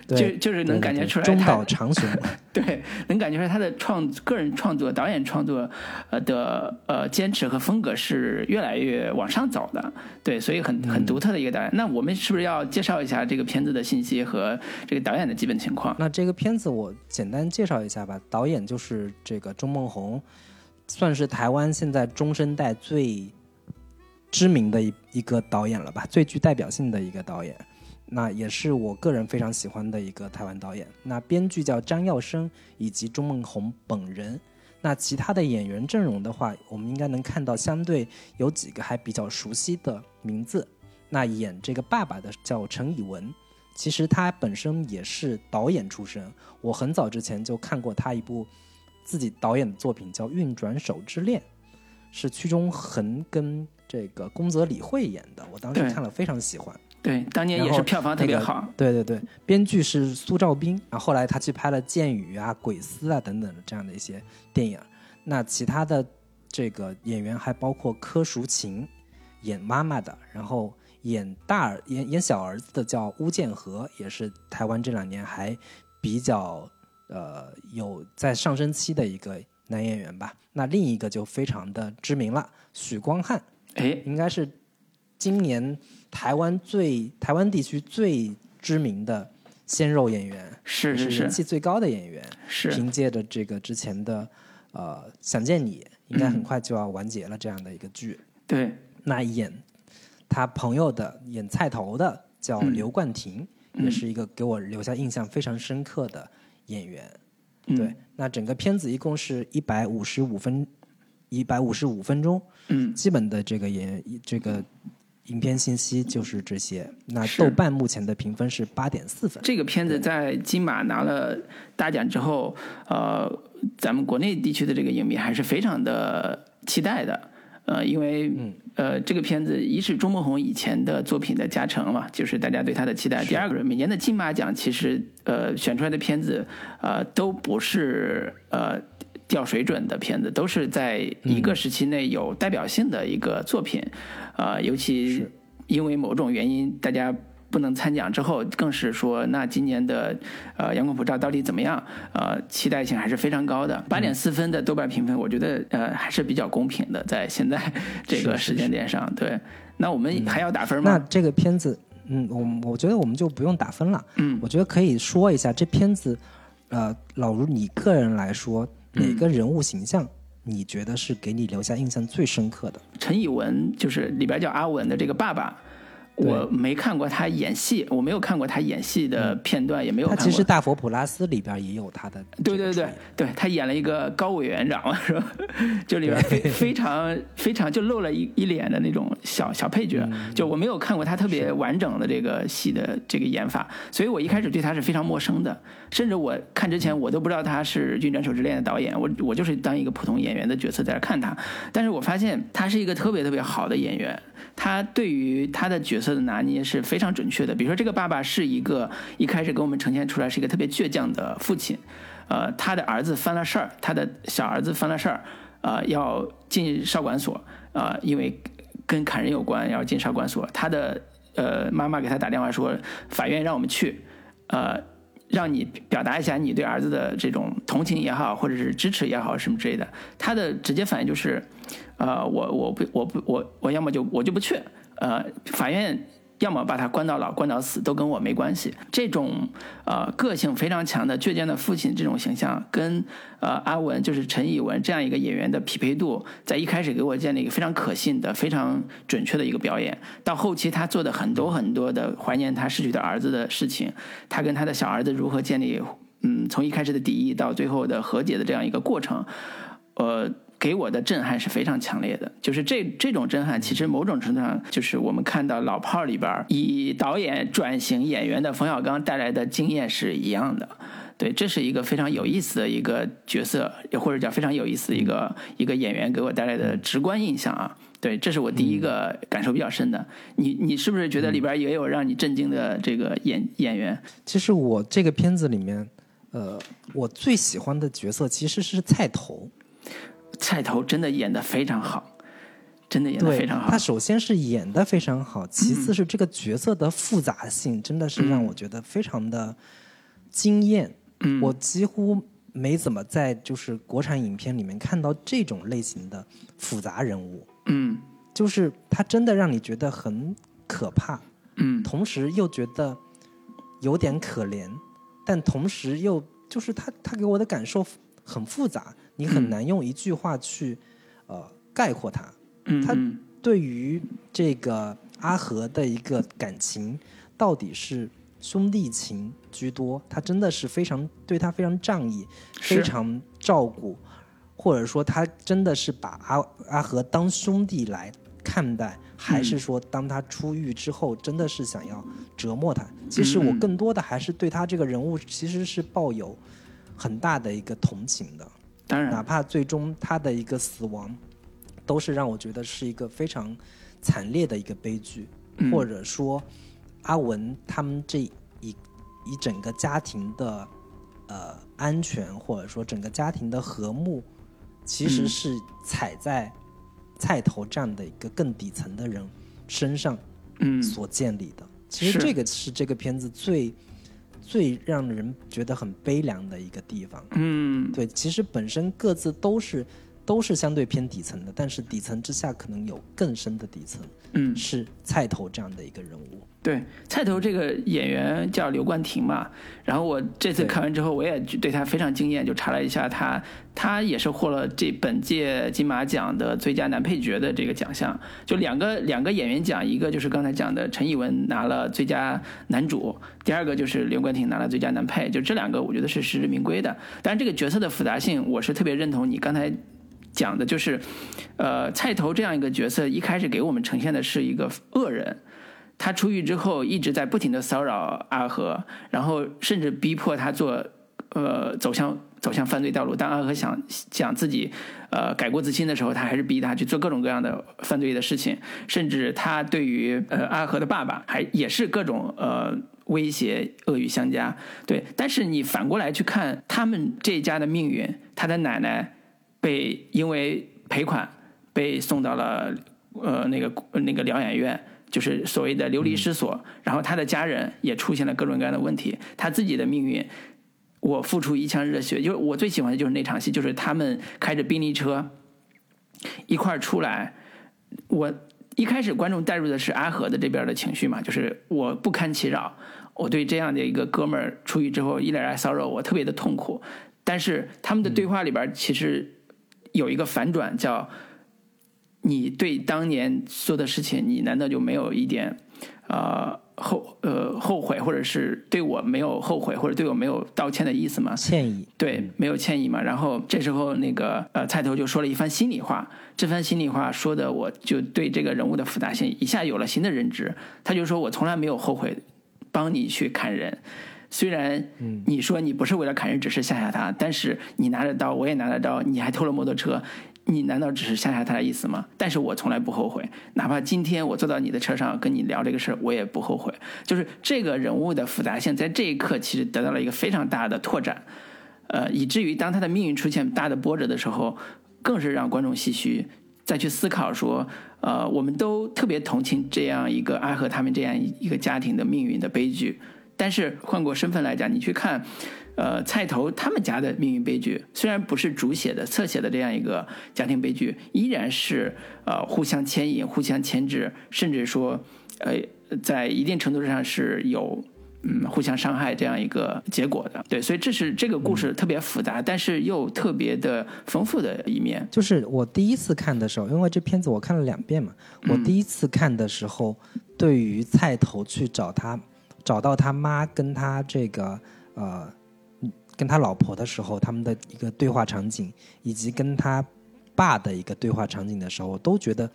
就就是能感觉出来中岛长雄，对，能感觉出来他的创个人创作、导演创作呃的呃坚持和风格是越来越往上走的，对，所以很很独特的一个导演。那我们是不是要介绍一下这个片子的信息和这个导演的基本情况？那这个片子我简单介绍一下吧，导演就是这个钟梦宏，算是台湾现在中生代最。知名的一一个导演了吧，最具代表性的一个导演。那也是我个人非常喜欢的一个台湾导演。那编剧叫张耀生以及钟孟宏本人。那其他的演员阵容的话，我们应该能看到相对有几个还比较熟悉的名字。那演这个爸爸的叫陈以文，其实他本身也是导演出身。我很早之前就看过他一部自己导演的作品，叫《运转手之恋》，是屈中恒跟这个宫泽理惠演的。我当时看了非常喜欢。对，当年也是票房特别好。对对对，编剧是苏兆斌，然后后来他去拍了《剑雨》啊、《鬼丝》啊等等的这样的一些电影。那其他的这个演员还包括柯淑琴，演妈妈的，然后演大儿演演小儿子的叫巫建和，也是台湾这两年还比较呃有在上升期的一个男演员吧。那另一个就非常的知名了，许光汉，哎，应该是今年。台湾最台湾地区最知名的鲜肉演员，是是是人气最高的演员，是凭借着这个之前的呃《想见你》，应该很快就要完结了这样的一个剧。对，那演他朋友的演菜头的叫刘冠廷，也是一个给我留下印象非常深刻的演员。对，那整个片子一共是一百五十五分，一百五十五分钟。嗯，基本的这个演这个。影片信息就是这些。那豆瓣目前的评分是八点四分。这个片子在金马拿了大奖之后，呃，咱们国内地区的这个影迷还是非常的期待的。呃，因为呃，这个片子一是钟孟宏以前的作品的加成嘛，就是大家对他的期待。第二个，每年的金马奖其实呃选出来的片子呃都不是呃掉水准的片子，都是在一个时期内有代表性的一个作品。呃，尤其因为某种原因，大家不能参奖之后，更是说，那今年的呃《阳光普照》到底怎么样？呃，期待性还是非常高的。八点四分的豆瓣评分，我觉得呃还是比较公平的，在现在这个时间点上。对，那我们还要打分吗？那这个片子，嗯，我我觉得我们就不用打分了。嗯，我觉得可以说一下这片子，呃，老如你个人来说，哪个人物形象？你觉得是给你留下印象最深刻的？陈以文就是里边叫阿文的这个爸爸。我没看过他演戏，我没有看过他演戏的片段，也没有。他其实《大佛普拉斯》里边也有他的。对对对对，他演了一个高委员长，是吧？就里边非非常非常就露了一一脸的那种小小配角，就我没有看过他特别完整的这个戏的这个演法，所以我一开始对他是非常陌生的，甚至我看之前我都不知道他是《运转手之恋》的导演，我我就是当一个普通演员的角色在那看他，但是我发现他是一个特别特别好的演员。他对于他的角色他的拿捏是非常准确的。比如说，这个爸爸是一个一开始给我们呈现出来是一个特别倔强的父亲，呃，他的儿子犯了事儿，他的小儿子犯了事儿，呃，要进少管所，呃，因为跟砍人有关，要进少管所。他的呃妈妈给他打电话说，法院让我们去，呃，让你表达一下你对儿子的这种同情也好，或者是支持也好，什么之类的。他的直接反应就是。呃，我我不我不我我要么就我就不去，呃，法院要么把他关到老，关到死都跟我没关系。这种呃个性非常强的倔强的父亲这种形象，跟呃阿文就是陈以文这样一个演员的匹配度，在一开始给我建立一个非常可信的、非常准确的一个表演。到后期他做的很多很多的怀念他逝去的儿子的事情，他跟他的小儿子如何建立嗯从一开始的敌意到最后的和解的这样一个过程，呃。给我的震撼是非常强烈的，就是这这种震撼，其实某种程度上就是我们看到《老炮儿》里边以导演转型演员的冯小刚带来的经验是一样的。对，这是一个非常有意思的一个角色，也或者叫非常有意思的一个一个演员给我带来的直观印象啊。对，这是我第一个感受比较深的。你你是不是觉得里边也有让你震惊的这个演演员？其实我这个片子里面，呃，我最喜欢的角色其实是菜头。菜头真的演的非常好，真的演的非常好。他首先是演的非常好，其次是这个角色的复杂性真的是让我觉得非常的惊艳。嗯，我几乎没怎么在就是国产影片里面看到这种类型的复杂人物。嗯，就是他真的让你觉得很可怕。嗯，同时又觉得有点可怜，但同时又就是他他给我的感受很复杂。你很难用一句话去，呃，概括他。他对于这个阿和的一个感情，到底是兄弟情居多，他真的是非常对他非常仗义，非常照顾，或者说他真的是把阿阿和当兄弟来看待，还是说当他出狱之后真的是想要折磨他？其实我更多的还是对他这个人物其实是抱有很大的一个同情的。当然。哪怕最终他的一个死亡，都是让我觉得是一个非常惨烈的一个悲剧，嗯。或者说阿文他们这一一整个家庭的呃安全，或者说整个家庭的和睦，其实嗯是踩在菜头这样的一个更底层的人身上嗯。所建立的。其实这个是这个片子最最让人觉得很悲凉的一个地方。嗯对，其实本身各自都是都是相对偏底层的，但是底层之下可能有更深的底层，嗯是菜头这样的一个人物。对，菜头这个演员叫刘冠廷嘛，然后我这次看完之后，我也对他非常惊艳，就查了一下他，他也是获了这本届金马奖的最佳男配角的这个奖项，就两个两个演员奖，一个就是刚才讲的陈以文拿了最佳男主，第二个就是刘冠廷拿了最佳男配，就这两个我觉得是实至名归的。当然，这个角色的复杂性，我是特别认同你刚才讲的，就是，呃，菜头这样一个角色，一开始给我们呈现的是一个恶人。他出狱之后一直在不停的骚扰阿和，然后甚至逼迫他做呃走向走向犯罪道路。当阿和想想自己呃改过自新的时候，他还是逼他去做各种各样的犯罪的事情，甚至他对于呃阿和的爸爸还也是各种呃威胁恶语相加。对，但是你反过来去看他们这一家的命运，他的奶奶被因为赔款被送到了呃那个那个疗养院。就是所谓的流离失所，然后他的家人也出现了各种各样的问题，他自己的命运，我付出一腔热血，就是我最喜欢的就是那场戏，就是他们开着宾利车一块儿出来，我一开始观众带入的是阿和的这边的情绪嘛，就是我不堪其扰，我对这样的一个哥们儿出狱之后一来来骚扰我，特别的痛苦，但是他们的对话里边其实有一个反转，叫。你对当年做的事情，你难道就没有一点呃后呃后悔，或者是对我没有后悔，或者对我没有道歉的意思吗？歉意，对，没有歉意嘛。然后这时候那个呃菜头就说了一番心里话，这番心里话说的，我就对这个人物的复杂性一下有了新的认知。他就说我从来没有后悔帮你去砍人。虽然你说你不是为了砍人，只是吓吓他，但是你拿着刀，我也拿着刀，你还偷了摩托车，你难道只是吓吓他的意思吗？但是我从来不后悔，哪怕今天我坐到你的车上跟你聊这个事儿，我也不后悔。就是这个人物的复杂性，在这一刻其实得到了一个非常大的拓展，呃，以至于当他的命运出现大的波折的时候，更是让观众唏嘘，再去思考说，呃，我们都特别同情这样一个爱和他们这样一个家庭的命运的悲剧。但是换过身份来讲，你去看，呃，菜头他们家的命运悲剧，虽然不是主写的、侧写的这样一个家庭悲剧，依然是呃互相牵引、互相牵制，甚至说，呃，在一定程度上是有嗯互相伤害这样一个结果的。对，所以这是这个故事特别复杂，但是又特别的丰富的一面。就是我第一次看的时候，因为这片子我看了两遍嘛，我第一次看的时候，对于菜头去找他，找到他妈跟他这个呃，跟他老婆的时候，他们的一个对话场景，以及跟他爸的一个对话场景的时候，我都觉得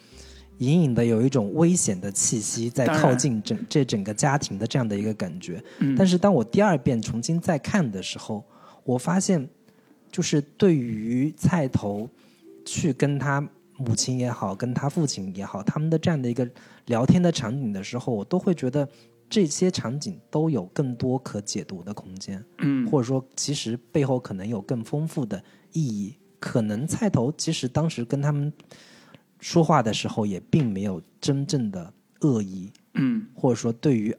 隐隐的有一种危险的气息在靠近整这整个家庭的这样的一个感觉。嗯但是当我第二遍重新再看的时候，我发现，就是对于菜头去跟他母亲也好，跟他父亲也好，他们的这样的一个聊天的场景的时候，我都会觉得这些场景都有更多可解读的空间，嗯或者说其实背后可能有更丰富的意义。可能菜头其实当时跟他们说话的时候，也并没有真正的恶意，嗯或者说对于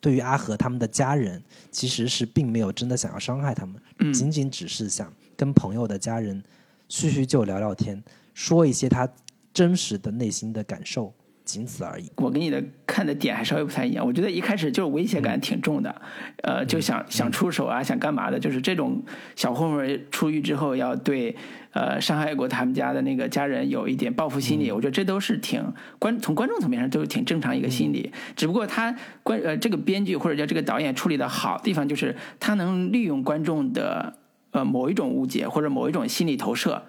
对于阿和他们的家人，其实是并没有真的想要伤害他们，嗯仅仅只是想跟朋友的家人叙叙旧、聊聊天，说一些他真实的内心的感受。仅此而已。我跟你的看的点还稍微不太一样，我觉得一开始就是威胁感挺重的，呃，就想想出手啊，想干嘛的，就是这种小混混出狱之后要对呃伤害过他们家的那个家人有一点报复心理，我觉得这都是挺观从观众层面上都是挺正常一个心理，只不过他观呃这个编剧或者叫这个导演处理的好地方就是他能利用观众的呃某一种误解或者某一种心理投射。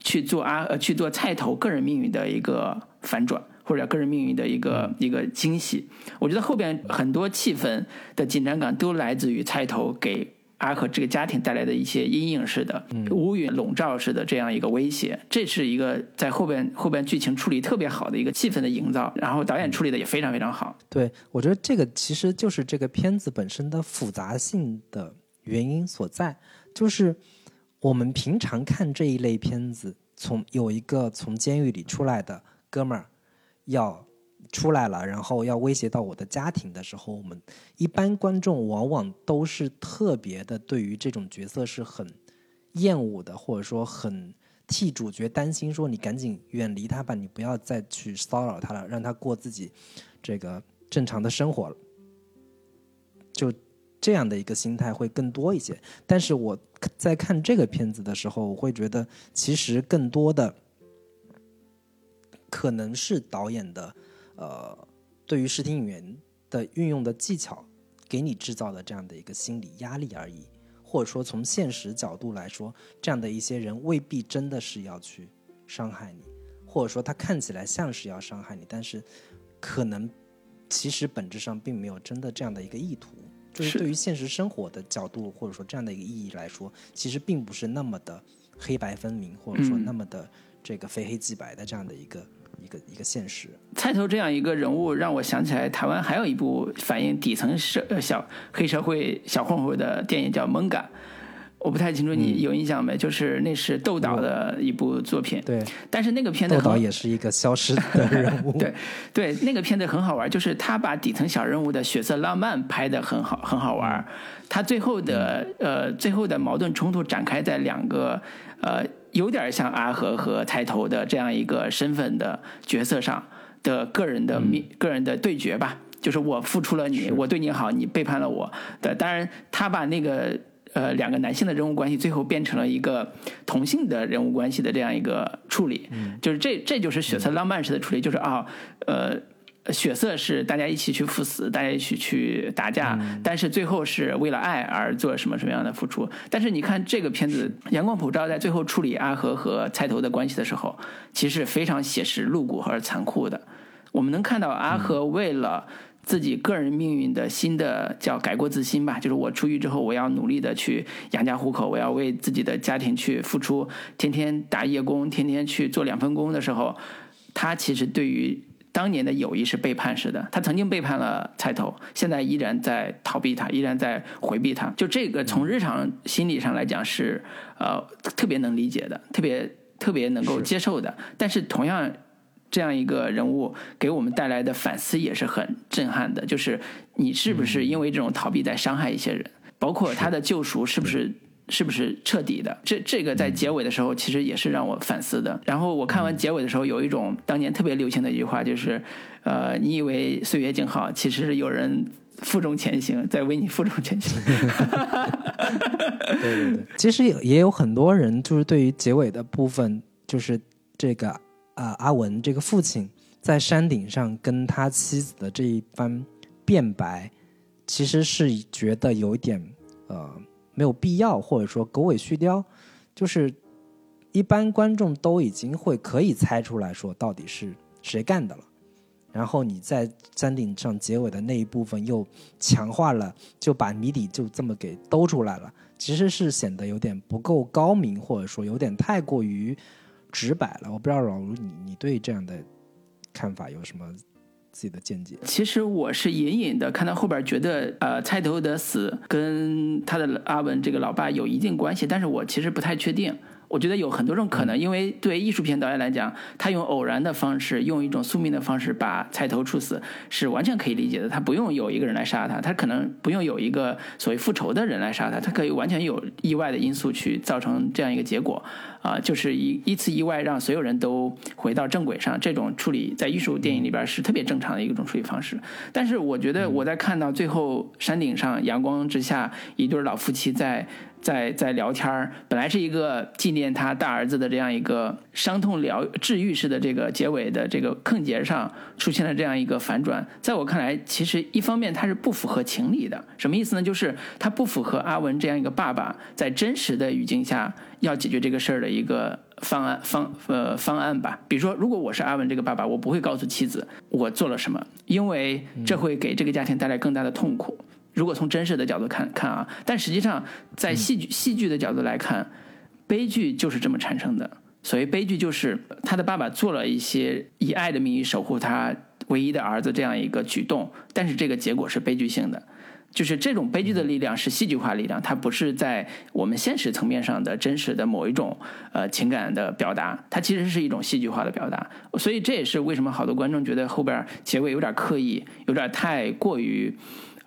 去做啊呃去做菜头个人命运的一个反转，或者个人命运的一个一个惊喜。我觉得后边很多气氛的紧张感都来自于菜头给阿和这个家庭带来的一些阴影式的、乌云笼罩式的这样一个威胁。这是一个在后边后边剧情处理特别好的一个气氛的营造，然后导演处理的也非常非常好。对，我觉得这个其实就是这个片子本身的复杂性的原因所在，就是。我们平常看这一类片子，从有一个从监狱里出来的哥们儿要出来了，然后要威胁到我的家庭的时候，我们一般观众往往都是特别的对于这种角色是很厌恶的，或者说很替主角担心，说你赶紧远离他吧，你不要再去骚扰他了，让他过自己这个正常的生活了。就。这样的一个心态会更多一些，但是我在看这个片子的时候，我会觉得其实更多的可能是导演的呃对于视听语言的运用的技巧给你制造的这样的一个心理压力而已，或者说从现实角度来说，这样的一些人未必真的是要去伤害你，或者说他看起来像是要伤害你，但是可能其实本质上并没有真的这样的一个意图。就是对于现实生活的角度，或者说这样的一个意义来说，其实并不是那么的黑白分明，或者说那么的这个非黑即白的这样的一个一个一个现实。菜头这样一个人物，让我想起来台湾还有一部反映底层社小黑社会小混混的电影叫《蒙嘎》。我不太清楚你有印象没？就是那是窦导的一部作品。对，但是那个片子窦导也是一个消失的人物。对，对，那个片子很好玩，就是他把底层小人物的血色浪漫拍的很好，很好玩。他最后的呃，最后的矛盾冲突展开在两个呃，有点像阿和和菜头的这样一个身份的角色上的个人的命、个人的对决吧。就是我付出了你，我对你好，你背叛了我。的当然，他把那个。呃，两个男性的人物关系最后变成了一个同性的人物关系的这样一个处理，就是这这就是血色浪漫式的处理，就是啊，呃，血色是大家一起去赴死，大家一起去打架，但是最后是为了爱而做什么什么样的付出。但是你看这个片子，阳光普照在最后处理阿和和菜头的关系的时候，其实非常写实、露骨和残酷的。我们能看到阿和为了。自己个人命运的新的叫改过自新吧，就是我出狱之后，我要努力的去养家糊口，我要为自己的家庭去付出，天天打夜工，天天去做两份工的时候，他其实对于当年的友谊是背叛式的。他曾经背叛了菜头，现在依然在逃避他，依然在回避他。就这个从日常心理上来讲是呃特别能理解的，特别特别能够接受的。但是同样。这样一个人物给我们带来的反思也是很震撼的，就是你是不是因为这种逃避在伤害一些人，包括他的救赎是不是是不是彻底的？这这个在结尾的时候其实也是让我反思的。然后我看完结尾的时候，有一种当年特别流行的一句话，就是呃，你以为岁月静好，其实是有人负重前行，在为你负重前行。对对对，其实也也有很多人就是对于结尾的部分，就是这个。啊，阿文这个父亲在山顶上跟他妻子的这一番辩白，其实是觉得有一点呃没有必要，或者说狗尾续貂。就是一般观众都已经会可以猜出来说到底是谁干的了，然后你在山顶上结尾的那一部分又强化了，就把谜底就这么给兜出来了，其实是显得有点不够高明，或者说有点太过于。直白了，我不知道老卢，你你对这样的看法有什么自己的见解？其实我是隐隐的看到后边，觉得呃，菜头的死跟他的阿文这个老爸有一定关系，但是我其实不太确定。我觉得有很多种可能，因为对艺术片导演来讲，他用偶然的方式，用一种宿命的方式把菜头处死，是完全可以理解的。他不用有一个人来杀他，他可能不用有一个所谓复仇的人来杀他，他可以完全有意外的因素去造成这样一个结果。啊，就是一一次意外让所有人都回到正轨上，这种处理在艺术电影里边是特别正常的一种处理方式。但是我觉得我在看到最后山顶上阳光之下，一对老夫妻在。在在聊天儿，本来是一个纪念他大儿子的这样一个伤痛疗治愈式的这个结尾的这个坑节上，出现了这样一个反转。在我看来，其实一方面它是不符合情理的，什么意思呢？就是它不符合阿文这样一个爸爸在真实的语境下要解决这个事儿的一个方案方呃方案吧。比如说，如果我是阿文这个爸爸，我不会告诉妻子我做了什么，因为这会给这个家庭带来更大的痛苦。如果从真实的角度看看啊，但实际上在戏剧戏剧的角度来看，悲剧就是这么产生的。所谓悲剧，就是他的爸爸做了一些以爱的名义守护他唯一的儿子这样一个举动，但是这个结果是悲剧性的。就是这种悲剧的力量是戏剧化力量，它不是在我们现实层面上的真实的某一种呃情感的表达，它其实是一种戏剧化的表达。所以这也是为什么好多观众觉得后边结尾有点刻意，有点太过于。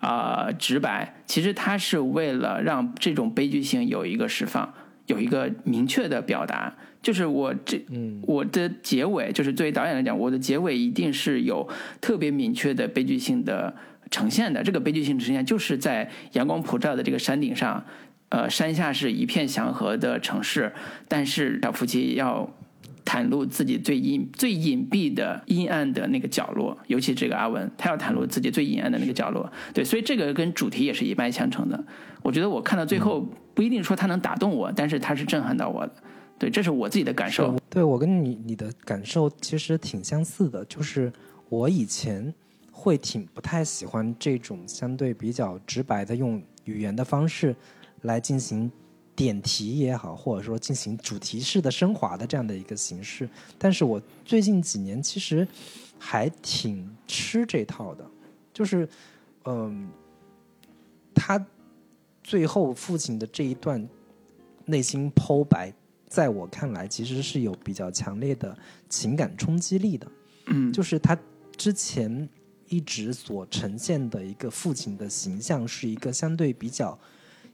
啊，直白，其实他是为了让这种悲剧性有一个释放，有一个明确的表达。就是我这，我的结尾，就是作为导演来讲，我的结尾一定是有特别明确的悲剧性的呈现的。这个悲剧性呈现就是在阳光普照的这个山顶上，呃，山下是一片祥和的城市，但是小夫妻要。袒露自己最隐最隐蔽的阴暗的那个角落，尤其这个阿文，他要袒露自己最阴暗的那个角落。对，所以这个跟主题也是一脉相承的。我觉得我看到最后不一定说他能打动我，但是他是震撼到我的。对，这是我自己的感受。对我跟你你的感受其实挺相似的，就是我以前会挺不太喜欢这种相对比较直白的用语言的方式来进行。点题也好，或者说进行主题式的升华的这样的一个形式，但是我最近几年其实还挺吃这套的，就是，嗯，他最后父亲的这一段内心剖白，在我看来其实是有比较强烈的情感冲击力的，嗯，就是他之前一直所呈现的一个父亲的形象是一个相对比较。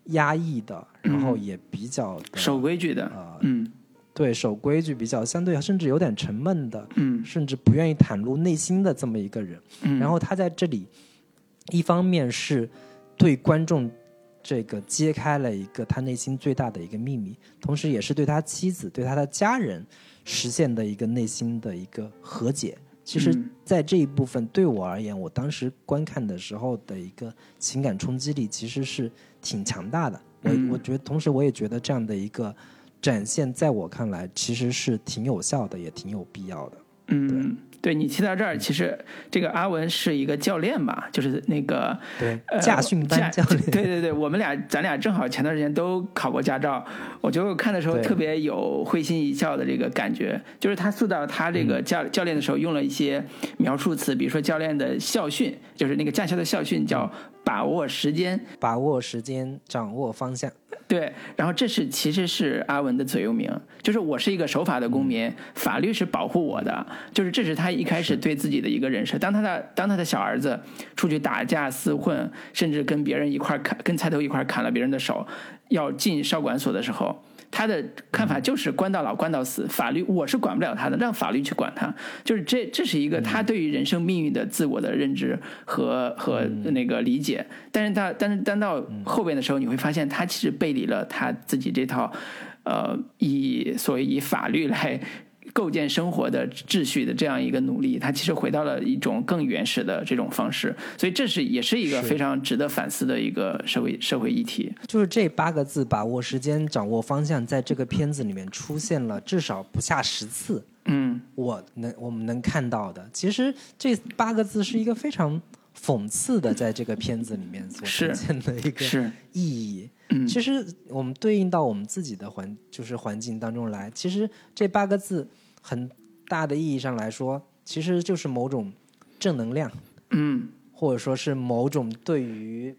压抑的，然后也比较守规矩的，呃，嗯，对，守规矩比较相对，甚至有点沉闷的，嗯，甚至不愿意袒露内心的这么一个人。嗯，然后他在这里，一方面是对观众这个揭开了一个他内心最大的一个秘密，同时也是对他妻子、对他的家人实现的一个内心的一个和解。其实，在这一部分对我而言，我当时观看的时候的一个情感冲击力其实是挺强大的。我我觉得，同时我也觉得这样的一个展现，在我看来其实是挺有效的，也挺有必要的。嗯。对你提到这儿，其实这个阿文是一个教练吧，就是那个对驾训班教练。对对对，我们俩咱俩正好前段时间都考过驾照，我觉得我看的时候特别有会心一笑的这个感觉。就是他塑造他这个教教练的时候，用了一些描述词，比如说教练的校训，就是那个驾校的校训叫把握时间，把握时间，掌握方向。对，然后这是其实是阿文的座右铭，就是我是一个守法的公民，法律是保护我的，就是这是他一开始对自己的一个人设。当他的当他的小儿子出去打架厮混，甚至跟别人一块砍，跟菜头一块砍了别人的手，要进少管所的时候。他的看法就是关到老关到死，法律我是管不了他的，让法律去管他。就是这这是一个他对于人生命运的自我的认知和和那个理解。但是他但是但到后边的时候，你会发现他其实背离了他自己这套，呃，以所谓以法律来。构建生活的秩序的这样一个努力，它其实回到了一种更原始的这种方式，所以这是也是一个非常值得反思的一个社会社会议题。就是这八个字“把握时间，掌握方向”在这个片子里面出现了至少不下十次。嗯，我能我们能看到的，其实这八个字是一个非常讽刺的，在这个片子里面所呈现的一个意义。嗯，其实我们对应到我们自己的环就是环境当中来，其实这八个字。很大的意义上来说，其实就是某种正能量，嗯，或者说是某种对于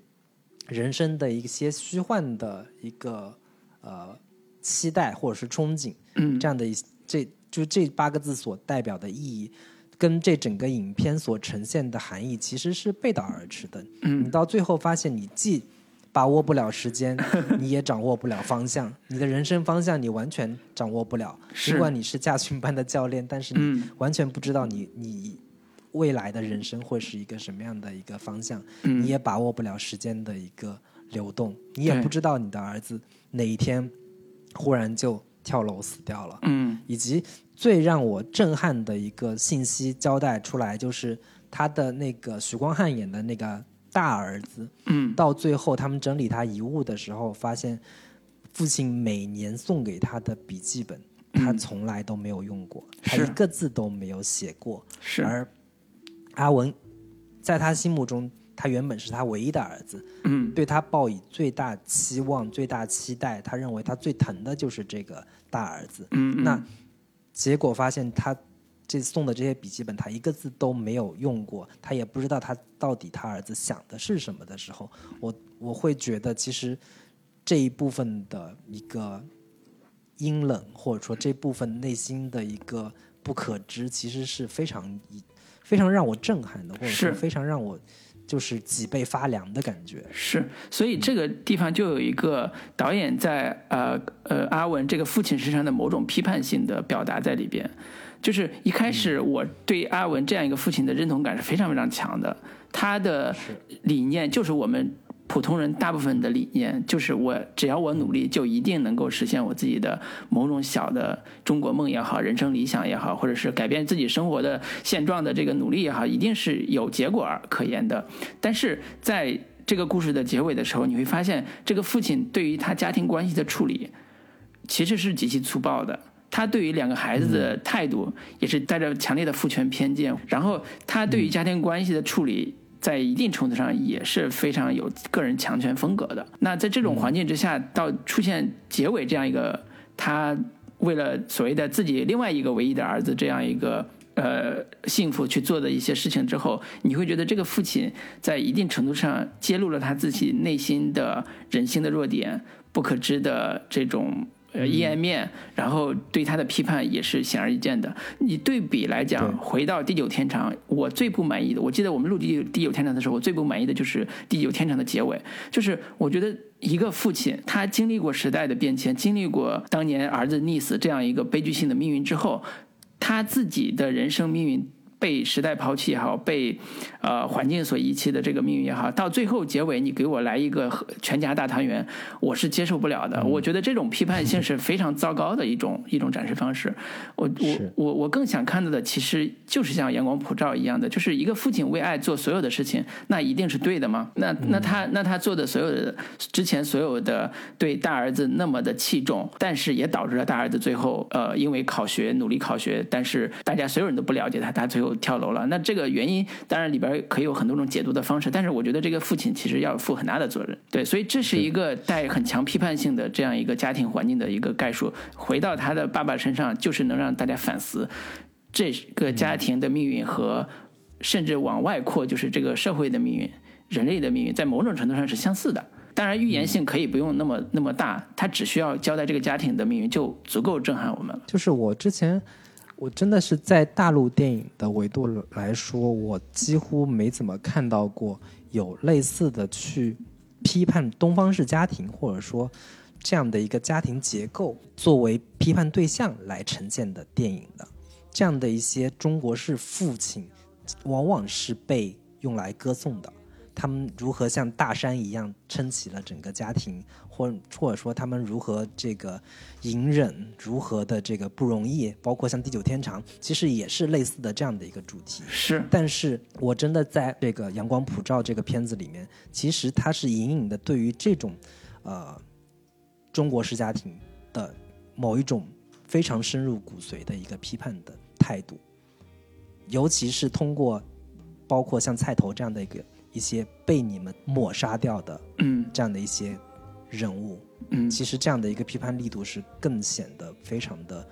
人生的一些虚幻的一个呃期待或者是憧憬，嗯。这样的一这就这八个字所代表的意义，跟这整个影片所呈现的含义其实是背道而驰的。嗯。你到最后发现，你既把握不了时间，你也掌握不了方向，你的人生方向你完全掌握不了。尽管你是驾训班的教练，但是你嗯。完全不知道你你未来的人生会是一个什么样的一个方向，嗯。你也把握不了时间的一个流动，你也不知道你的儿子哪一天忽然就跳楼死掉了。嗯。以及最让我震撼的一个信息交代出来，就是他的那个许光汉演的那个大儿子，嗯到最后他们整理他遗物的时候，发现父亲每年送给他的笔记本，他从来都没有用过，他一个字都没有写过。是而阿文在他心目中，他原本是他唯一的儿子，嗯对他抱以最大期望、最大期待。他认为他最疼的就是这个大儿子。嗯嗯那结果发现他这送的这些笔记本，他一个字都没有用过，他也不知道他到底他儿子想的是什么的时候，我我会觉得其实这一部分的一个阴冷，或者说这部分内心的一个不可知，其实是非常非常让我震撼的，或者说是非常让我就是脊背发凉的感觉。是，所以这个地方就有一个导演在呃呃阿文这个父亲身上的某种批判性的表达在里边。就是一开始我对阿文这样一个父亲的认同感是非常非常强的，他的理念就是我们普通人大部分的理念，就是我只要我努力，就一定能够实现我自己的某种小的中国梦也好，人生理想也好，或者是改变自己生活的现状的这个努力也好，一定是有结果可言的。但是在这个故事的结尾的时候，你会发现，这个父亲对于他家庭关系的处理，其实是极其粗暴的。他对于两个孩子的态度也是带着强烈的父权偏见，然后他对于家庭关系的处理，在一定程度上也是非常有个人强权风格的。那在这种环境之下，到出现结尾这样一个他为了所谓的自己另外一个唯一的儿子这样一个呃幸福去做的一些事情之后，你会觉得这个父亲在一定程度上揭露了他自己内心的人性的弱点、不可知的这种。呃，阴暗面，然后对他的批判也是显而易见的。你对比来讲，回到地久天长，我最不满意的，我记得我们录第第九天长的时候，我最不满意的就是地久天长的结尾，就是我觉得一个父亲，他经历过时代的变迁，经历过当年儿子溺死这样一个悲剧性的命运之后，他自己的人生命运被时代抛弃也好，被呃环境所遗弃的这个命运也好，到最后结尾你给我来一个和全家大团圆，我是接受不了的。我觉得这种批判性是非常糟糕的一种 一种展示方式。我我我我更想看到的其实就是像阳光普照一样的，就是一个父亲为爱做所有的事情，那一定是对的吗？那那他那他做的所有的之前所有的对大儿子那么的器重，但是也导致了大儿子最后呃因为考学努力考学，但是大家所有人都不了解他，他最后跳楼了。那这个原因当然里边可以有很多种解读的方式，但是我觉得这个父亲其实要负很大的责任。对，所以这是一个带很强批判性的这样一个家庭环境的一个概述。回到他的爸爸身上，就是能让大家反思这个家庭的命运和甚至往外扩，就是这个社会的命运、人类的命运，在某种程度上是相似的。当然，预言性可以不用那么那么大，他只需要交代这个家庭的命运就足够震撼我们了。就是我之前，我真的是在大陆电影的维度来说，我几乎没怎么看到过有类似的去批判东方式家庭，或者说这样的一个家庭结构作为批判对象来呈现的电影的。这样的一些中国式父亲，往往是被用来歌颂的。他们如何像大山一样撑起了整个家庭，或或者说他们如何这个隐忍，如何的这个不容易，包括像《地久天长》，其实也是类似的这样的一个主题。是，但是我真的在这个《阳光普照》这个片子里面，其实它是隐隐的对于这种，呃，中国式家庭的某一种非常深入骨髓的一个批判的态度，尤其是通过包括像菜头这样的一个一些被你们抹杀掉的嗯。这样的一些人物，嗯，其实这样的一个批判力度是更显得非常的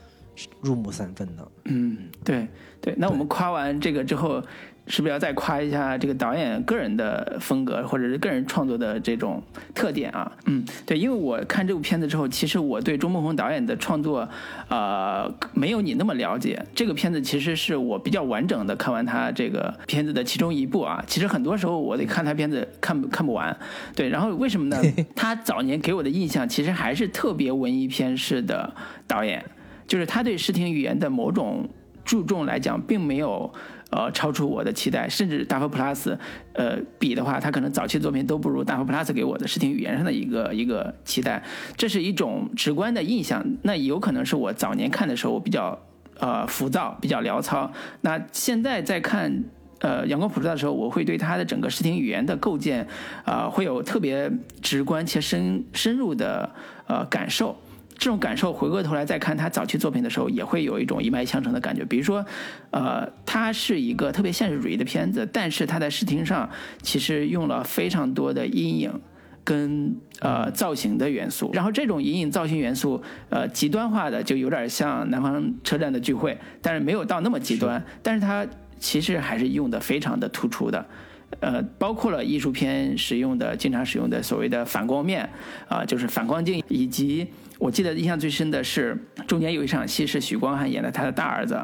入木三分的。嗯，对对。那我们夸完这个之后。是不是要再夸一下这个导演个人的风格，或者是个人创作的这种特点啊？嗯，对，因为我看这部片子之后，其实我对钟梦宏导演的创作，呃，没有你那么了解。这个片子其实是我比较完整的看完他这个片子的其中一部啊。其实很多时候我得看他片子看不看不完，对。然后为什么呢？他早年给我的印象其实还是特别文艺片式的导演，就是他对视听语言的某种注重来讲，并没有。呃，超出我的期待，甚至大佛 Plus，呃，比的话，他可能早期作品都不如大佛 Plus 给我的视听语言上的一个一个期待，这是一种直观的印象。那有可能是我早年看的时候比较呃浮躁，比较潦草。那现在在看呃阳光普照的时候，我会对他的整个视听语言的构建，啊，会有特别直观且深深入的呃感受。这种感受，回过头来再看他早期作品的时候，也会有一种一脉相承的感觉。比如说，呃，它是一个特别现实主义的片子，但是它在视听上其实用了非常多的阴影跟呃造型的元素。然后这种阴影造型元素，呃，极端化的就有点像南方车站的聚会，但是没有到那么极端。但是它其实还是用的非常的突出的，呃，包括了艺术片使用的、经常使用的所谓的反光面啊，就是反光镜以及。我记得印象最深的是，中间有一场戏是许光汉演的他的大儿子，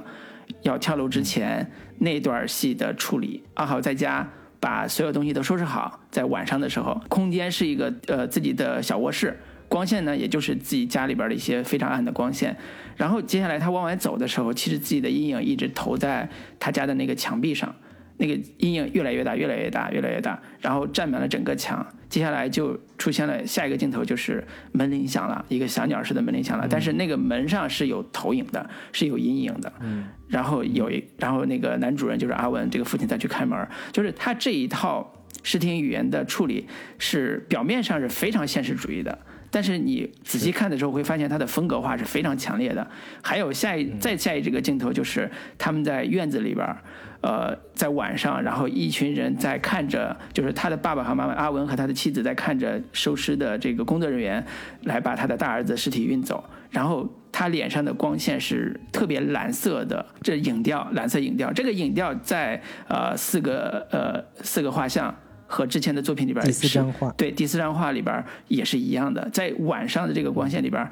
要跳楼之前那段戏的处理。阿豪在家把所有东西都收拾好，在晚上的时候，空间是一个呃自己的小卧室，光线呢也就是自己家里边的一些非常暗的光线。然后接下来他往外走的时候，其实自己的阴影一直投在他家的那个墙壁上。那个阴影越来越大，越来越大，越来越大，然后占满了整个墙。接下来就出现了下一个镜头，就是门铃响了，一个小鸟似的门铃响了。但是那个门上是有投影的，是有阴影的。嗯。然后有一，然后那个男主人就是阿文这个父亲再去开门，就是他这一套视听语言的处理是表面上是非常现实主义的，但是你仔细看的时候会发现它的风格化是非常强烈的。还有下一再下一这个镜头就是他们在院子里边。呃，在晚上，然后一群人在看着，就是他的爸爸和妈妈阿文和他的妻子在看着收尸的这个工作人员来把他的大儿子尸体运走，然后他脸上的光线是特别蓝色的，这影调蓝色影调，这个影调在呃四个呃四个画像和之前的作品里边第四张画对第四张画里边也是一样的，在晚上的这个光线里边，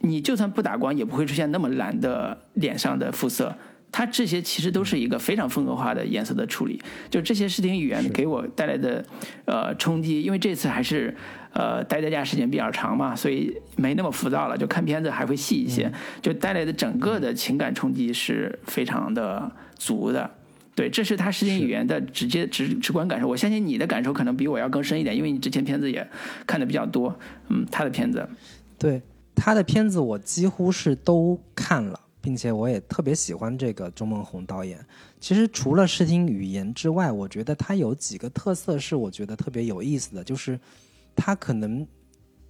你就算不打光也不会出现那么蓝的脸上的肤色。它这些其实都是一个非常风格化的颜色的处理，就这些视听语言给我带来的呃冲击，因为这次还是呃待在家时间比较长嘛，所以没那么浮躁了，就看片子还会细一些，就带来的整个的情感冲击是非常的足的。对，这是他视听语言的直接直直观感受。我相信你的感受可能比我要更深一点，因为你之前片子也看的比较多。嗯，他的片子，对他的片子我几乎是都看了。并且我也特别喜欢这个钟孟宏导演。其实除了视听语言之外，我觉得他有几个特色是我觉得特别有意思的，就是他可能，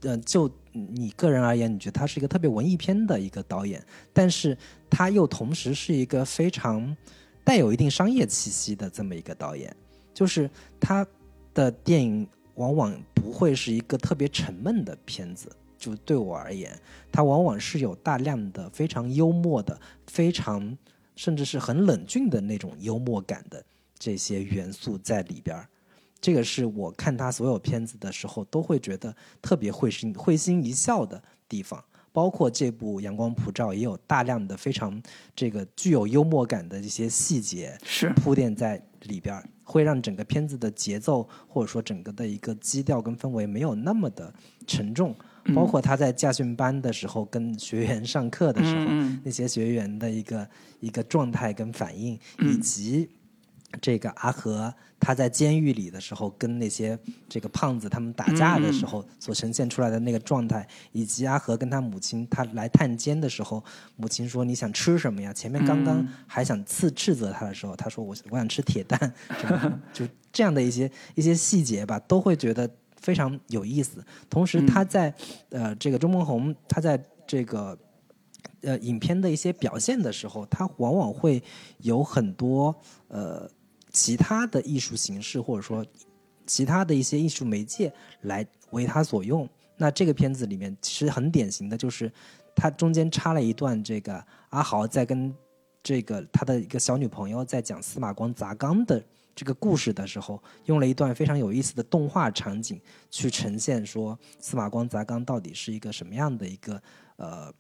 呃，就你个人而言，你觉得他是一个特别文艺片的一个导演，但是他又同时是一个非常带有一定商业气息的这么一个导演。就是他的电影往往不会是一个特别沉闷的片子。就对我而言，它往往是有大量的非常幽默的、非常甚至是很冷峻的那种幽默感的这些元素在里边儿。这个是我看他所有片子的时候都会觉得特别会心会心一笑的地方。包括这部《阳光普照》也有大量的非常这个具有幽默感的一些细节是铺垫在里边儿，会让整个片子的节奏或者说整个的一个基调跟氛围没有那么的沉重。包括他在驾训班的时候，跟学员上课的时候，那些学员的一个一个状态跟反应，以及这个阿和他在监狱里的时候，跟那些这个胖子他们打架的时候所呈现出来的那个状态，以及阿和跟他母亲他来探监的时候，母亲说你想吃什么呀？前面刚刚还想斥斥责他的时候，他说我我想吃铁蛋，就这样的一些一些细节吧，都会觉得。非常有意思，同时他在呃这个钟孟宏他在这个呃影片的一些表现的时候，他往往会有很多呃其他的艺术形式或者说其他的一些艺术媒介来为他所用。那这个片子里面其实很典型的就是，他中间插了一段这个阿豪在跟这个他的一个小女朋友在讲司马光砸缸的这个故事的时候，用了一段非常有意思的动画场景去呈现说司马光砸缸到底是一个什么样的一个呃，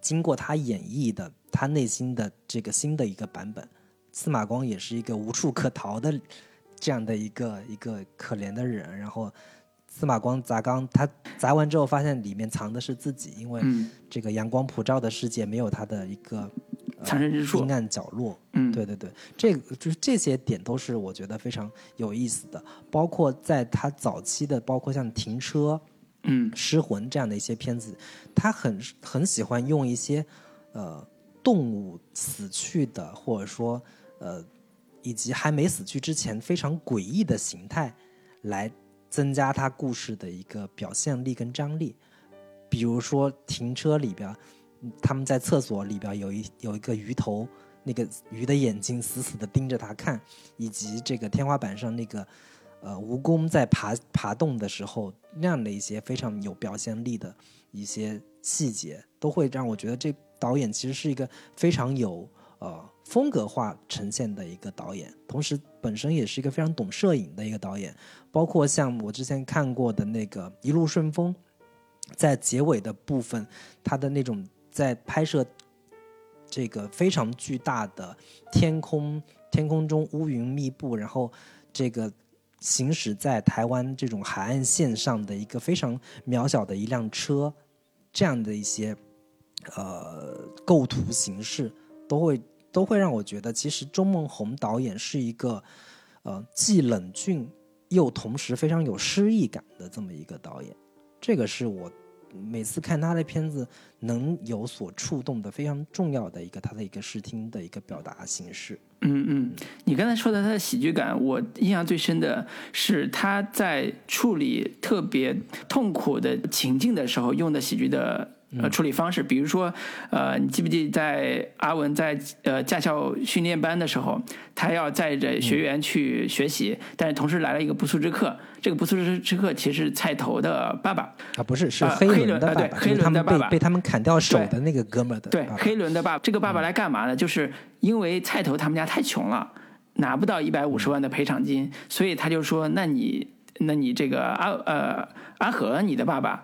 经过他演绎的他内心的这个新的一个版本。司马光也是一个无处可逃的这样的一个一个可怜的人，然后司马光砸缸，他砸完之后发现里面藏的是自己，因为，这个阳光普照的世界没有他的一个、呃藏身之处阴暗角落。嗯，对对对，这个就是这些点都是我觉得非常有意思的，包括在他早期的，包括像停车、嗯失魂这样的一些片子，他很很喜欢用一些呃动物死去的，或者说呃以及还没死去之前非常诡异的形态，来增加他故事的一个表现力跟张力。比如说停车里边，嗯他们在厕所里边有一有一个鱼头，那个鱼的眼睛死死的盯着他看，以及这个天花板上那个呃蜈蚣在爬爬动的时候那样的一些非常有表现力的一些细节，都会让我觉得这导演其实是一个非常有呃风格化呈现的一个导演，同时本身也是一个非常懂摄影的一个导演。包括像我之前看过的那个《一路顺风》，在结尾的部分，他的那种在拍摄这个非常巨大的天空，天空中乌云密布，然后这个行驶在台湾这种海岸线上的一个非常渺小的一辆车，这样的一些呃构图形式，都会都会让我觉得，其实周梦红导演是一个呃既冷峻又同时非常有诗意感的这么一个导演，这个是我每次看他的片子能有所触动的非常重要的一个他的一个视听的一个表达形式。嗯嗯，你刚才说的他的喜剧感，我印象最深的是他在处理特别痛苦的情境的时候用的喜剧的呃处理方式，比如说呃，你记不记得在阿文在呃驾校训练班的时候，他要载着学员去学习，但是同时来了一个不速之客，这个不速之之客其实是菜头的爸爸，啊，不是，是啊黑黑伦的爸爸，对黑伦的爸爸被被他们砍掉手对的那个哥们儿的对爸，爸黑伦的爸，这个爸爸来干嘛呢？就是因为菜头他们家太穷了，拿不到一百五十万的赔偿金，所以他就说：“那你，那你这个阿呃阿和，你的爸爸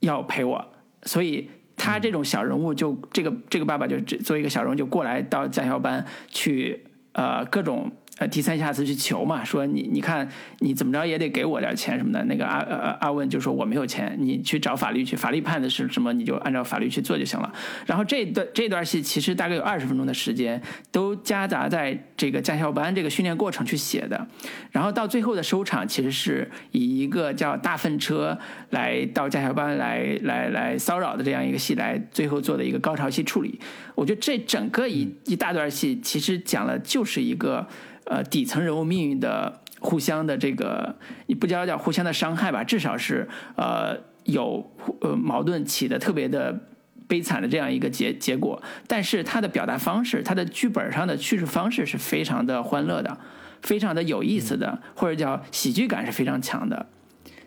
要赔我。”所以他这种小人物就这个这个爸爸就只作为一个小人物就过来到驾校班去呃各种。呃，低三下四去求嘛，说你你看你怎么着也得给我点钱什么的。那个阿阿阿问就说我没有钱，你去找法律去，法律判的是什么你就按照法律去做就行了。然后这段这段戏其实大概有二十分钟的时间，都夹杂在这个驾校班这个训练过程去写的。然后到最后的收场，其实是以一个叫大粪车来到驾校班来来来骚扰的这样一个戏来最后做的一个高潮戏处理。我觉得这整个一一大段戏其实讲了就是一个。呃底层人物命运的互相的这个，你不叫叫互相的伤害吧，至少是呃有呃矛盾起的特别的悲惨的这样一个结结果。但是他的表达方式，他的剧本上的叙事方式是非常的欢乐的，非常的有意思的，或者叫喜剧感是非常强的。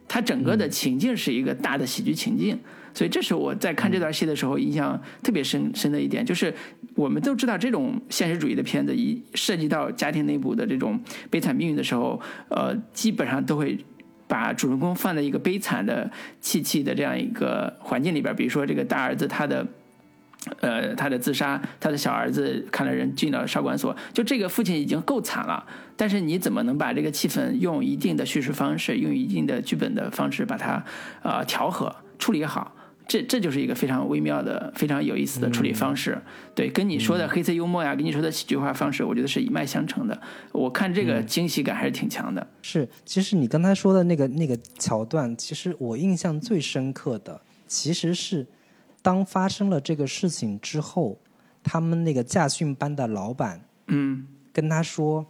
它整个的情境是一个大的喜剧情境，所以这是我在看这段戏的时候印象特别深深的一点，就是我们都知道这种现实主义的片子一涉及到家庭内部的这种悲惨命运的时候，呃，基本上都会把主人公放在一个悲惨的凄凄的这样一个环境里边，比如说这个大儿子他的。呃，他的自杀，他的小儿子看了人进了少管所，就这个父亲已经够惨了，但是你怎么能把这个气氛用一定的叙事方式，用一定的剧本的方式把它呃调和处理好？这这就是一个非常微妙的、非常有意思的处理方式。对，跟你说的黑色幽默呀，跟你说的喜剧化方式，我觉得是一脉相承的。我看这个惊喜感还是挺强的。是，其实你刚才说的那个那个桥段，其实我印象最深刻的，其实是当发生了这个事情之后，他们那个驾训班的老板嗯跟他说，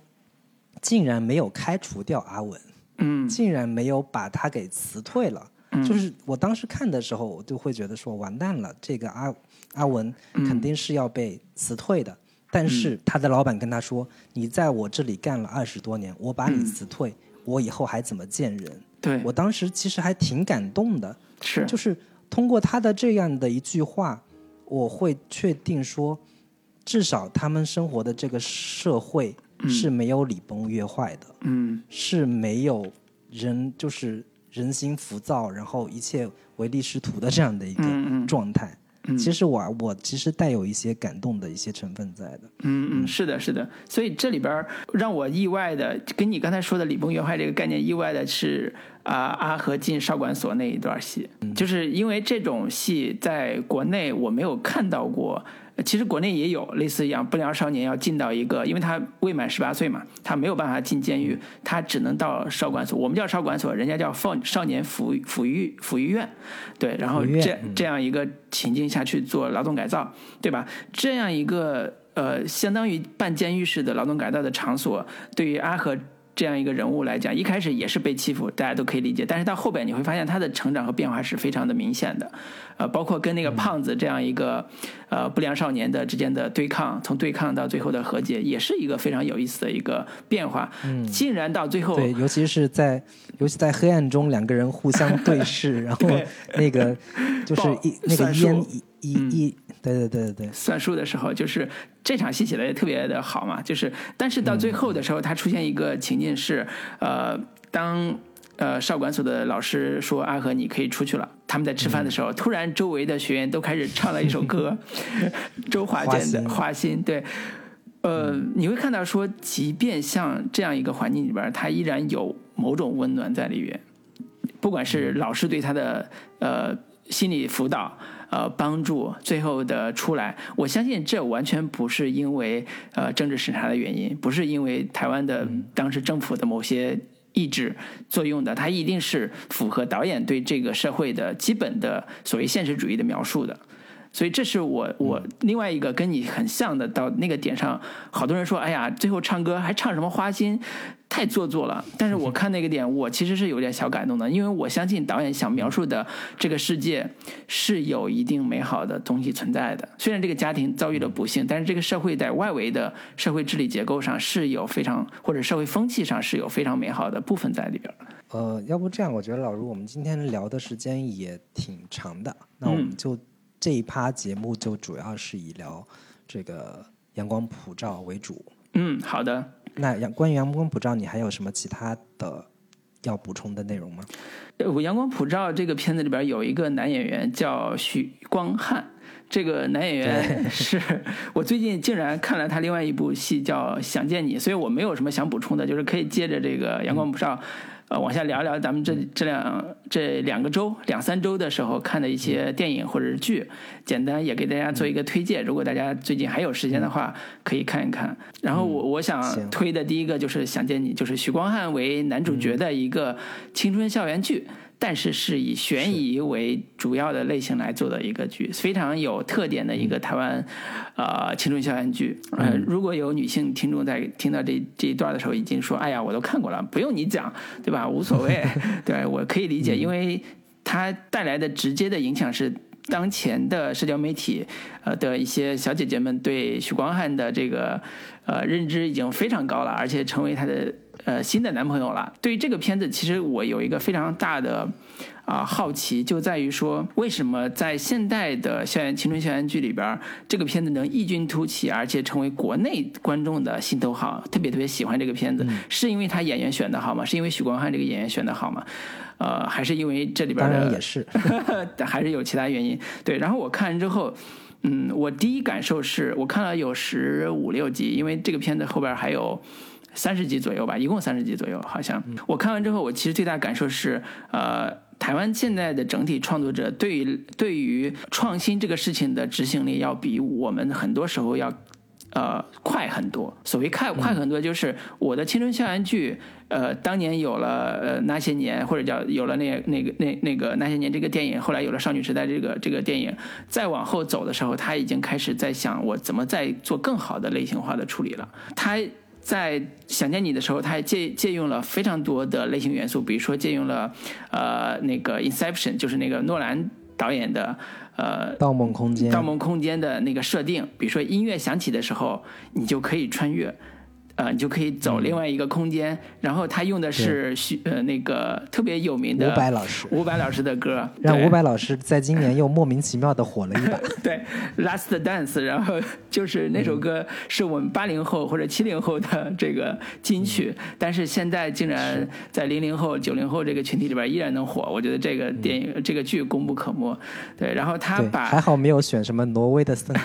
竟然没有开除掉阿文，嗯竟然没有把他给辞退了。嗯。就是我当时看的时候，我就会觉得说，完蛋了，这个阿阿文嗯。肯定是要被辞退的。但是他的老板跟他说：“你在我这里干了二十多年，我把你辞退，我以后还怎么见人？”对，我当时其实还挺感动的，是。就是通过他的这样的一句话，我会确定说，至少他们生活的这个社会是没有礼崩乐坏的，嗯。是没有人就是人心浮躁，然后一切唯利是图的这样的一个状态。嗯其实我我其实带有一些感动的一些成分在的。嗯嗯，是的，是的。所以这里边让我意外的，跟你刚才说的礼崩乐坏这个概念意外的是啊、阿和进少管所那一段戏，就是因为这种戏在国内我没有看到过。其实国内也有类似一样，不良少年要进到一个，因为他未满十八岁嘛，他没有办法进监狱，他只能到少管所。我们叫少管所，人家叫少少年抚抚育抚育院，对，然后这嗯这样一个情境下去做劳动改造，对吧？这样一个呃，相当于半监狱式的劳动改造的场所，对于阿和这样一个人物来讲，一开始也是被欺负，大家都可以理解。但是到后边你会发现他的成长和变化是非常的明显的，呃，包括跟那个胖子这样一个呃不良少年的之间的对抗，从对抗到最后的和解，也是一个非常有意思的一个变化。嗯。竟然到最后，对，尤其是在尤其在黑暗中，两个人互相对视，然后对。那个 就是一那个烟一一一，对对对对。对，算数的时候，就是这场戏写的也特别的好嘛，就是但是到最后的时候，他出现一个情境是，呃，当呃少管所的老师说阿和你可以出去了，他们在吃饭的时候，突然周围的学员都开始唱了一首歌，周华健的《花心》，对。呃，你会看到说，即便像这样一个环境里边，他依然有某种温暖在里边。不管是老师对他的呃心理辅导、呃帮助，最后的出来，我相信这完全不是因为呃政治审查的原因，不是因为台湾的当时政府的某些意志作用的，它一定是符合导演对这个社会的基本的所谓现实主义的描述的。所以这是我我另外一个跟你很像的，到那个点上，好多人说，哎呀，最后唱歌还唱什么花心，太做作了。但是我看那个点，我其实是有点小感动的，因为我相信导演想描述的这个世界是有一定美好的东西存在的。虽然这个家庭遭遇了不幸，但是这个社会在外围的社会治理结构上是有非常或者社会风气上是有非常美好的部分在里边的。呃，要不这样，我觉得老卢，我们今天聊的时间也挺长的，那我们嗯就这一趴节目就主要是以聊这个阳光普照为主。嗯，好的。那阳关于阳光普照，你还有什么其他的要补充的内容吗？呃我《阳光普照》这个片子里边有一个男演员叫许光汉，这个男演员 是我最近竟然看了他另外一部戏叫《想见你》，所以我没有什么想补充的，就是可以接着这个《阳光普照》。呃，往下聊一聊咱们这这两这两个周两三周的时候看的一些电影或者是剧，简单也给大家做一个推荐。如果大家最近还有时间的话，可以看一看。然后我我想推的第一个就是《想见你》，就是许光汉为男主角的一个青春校园剧。但是是以悬疑为主要的类型来做的一个剧，非常有特点的一个台湾呃青春校园剧。呃，如果有女性听众在听到这这一段的时候，已经说：“哎呀，我都看过了，不用你讲，对吧？无所谓。”对我可以理解，因为它带来的直接的影响是。当前的社交媒体，呃的一些小姐姐们对许光汉的这个呃认知已经非常高了，而且成为他的呃新的男朋友了。对于这个片子，其实我有一个非常大的啊、好奇，就在于说，为什么在现代的校园青春校园剧里边，这个片子能异军突起，而且成为国内观众的心头好，特别特别喜欢这个片子，是因为他演员选的好吗？是因为许光汉这个演员选的好吗？呃，还是因为这里边的也是，还是有其他原因。对，然后我看完之后，嗯，我第一感受是我看了有十五六集，因为这个片子后边还有三十集左右吧，一共三十集左右，好像。我看完之后，我其实最大感受是，呃，台湾现在的整体创作者对于对于创新这个事情的执行力，要比我们很多时候要。呃，快很多。所谓快快很多，就是我的青春校园剧，呃，当年有了呃那些年，或者叫有了那那个那那个那些年这个电影，后来有了少女时代这个这个电影，再往后走的时候，他已经开始在想我怎么再做更好的类型化的处理了。他在想见你的时候，他还借借用了非常多的类型元素，比如说借用了呃那个 Inception，就是那个诺兰导演的呃《盗梦空间》《盗梦空间》的那个设定，比如说音乐响起的时候，你就可以穿越。呃，你就可以走另外一个空间。然后他用的是许呃那个特别有名的伍佰老师，伍佰老师的歌，对让伍佰老师在今年又莫名其妙的火了一把。对，Last Dance，然后就是那首歌是我们八零后或者七零后的这个金曲，但是现在竟然在零零后、九零后这个群体里边依然能火，我觉得这个电影、这个剧功不可没。对，然后他，把还好没有选什么挪威的森林。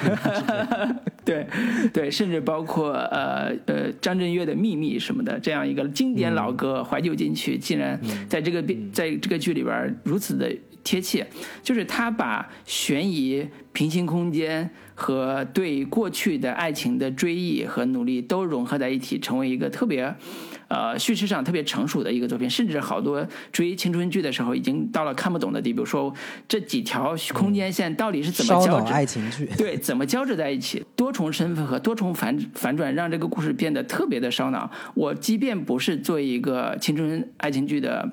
对对，甚至包括呃呃张震岳的《秘密》什么的，这样一个经典老歌、怀旧金曲，竟然在这个变在这个剧里边如此的贴切，就是他把悬疑、平行空间和对过去的爱情的追忆和努力都融合在一起，成为一个特别。呃，叙事上特别成熟的一个作品，甚至好多追青春剧的时候，已经到了看不懂的地步。说这几条空间线到底是怎么交织？爱情剧，对，怎么交织在一起？多重身份和多重反反转，让这个故事变得特别的烧脑。我即便不是作为一个青春爱情剧的，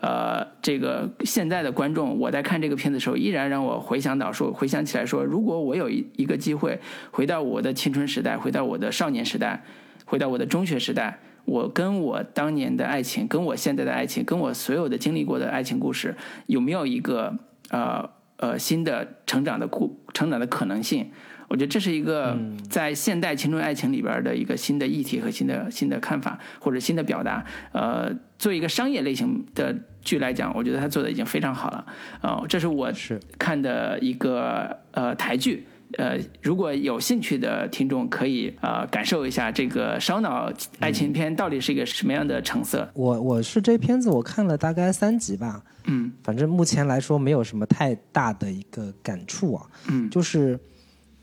呃，这个现在的观众，我在看这个片子的时候，依然让我回想到说，回想起来说，如果我有一一个机会回到我的青春时代，回到我的少年时代，回到我的中学时代。我跟我当年的爱情，跟我现在的爱情，跟我所有的经历过的爱情故事，有没有一个呃呃新的成长的故成长的可能性？我觉得这是一个在现代青春爱情里边的一个新的议题和新的新的看法或者新的表达。呃，作为一个商业类型的剧来讲，我觉得他做的已经非常好了。呃，这是我是看的一个呃台剧。呃，如果有兴趣的听众可以呃感受一下这个烧脑爱情片到底是一个什么样的成色。我我是这片子我看了大概三集吧，嗯反正目前来说没有什么太大的一个感触啊，嗯就是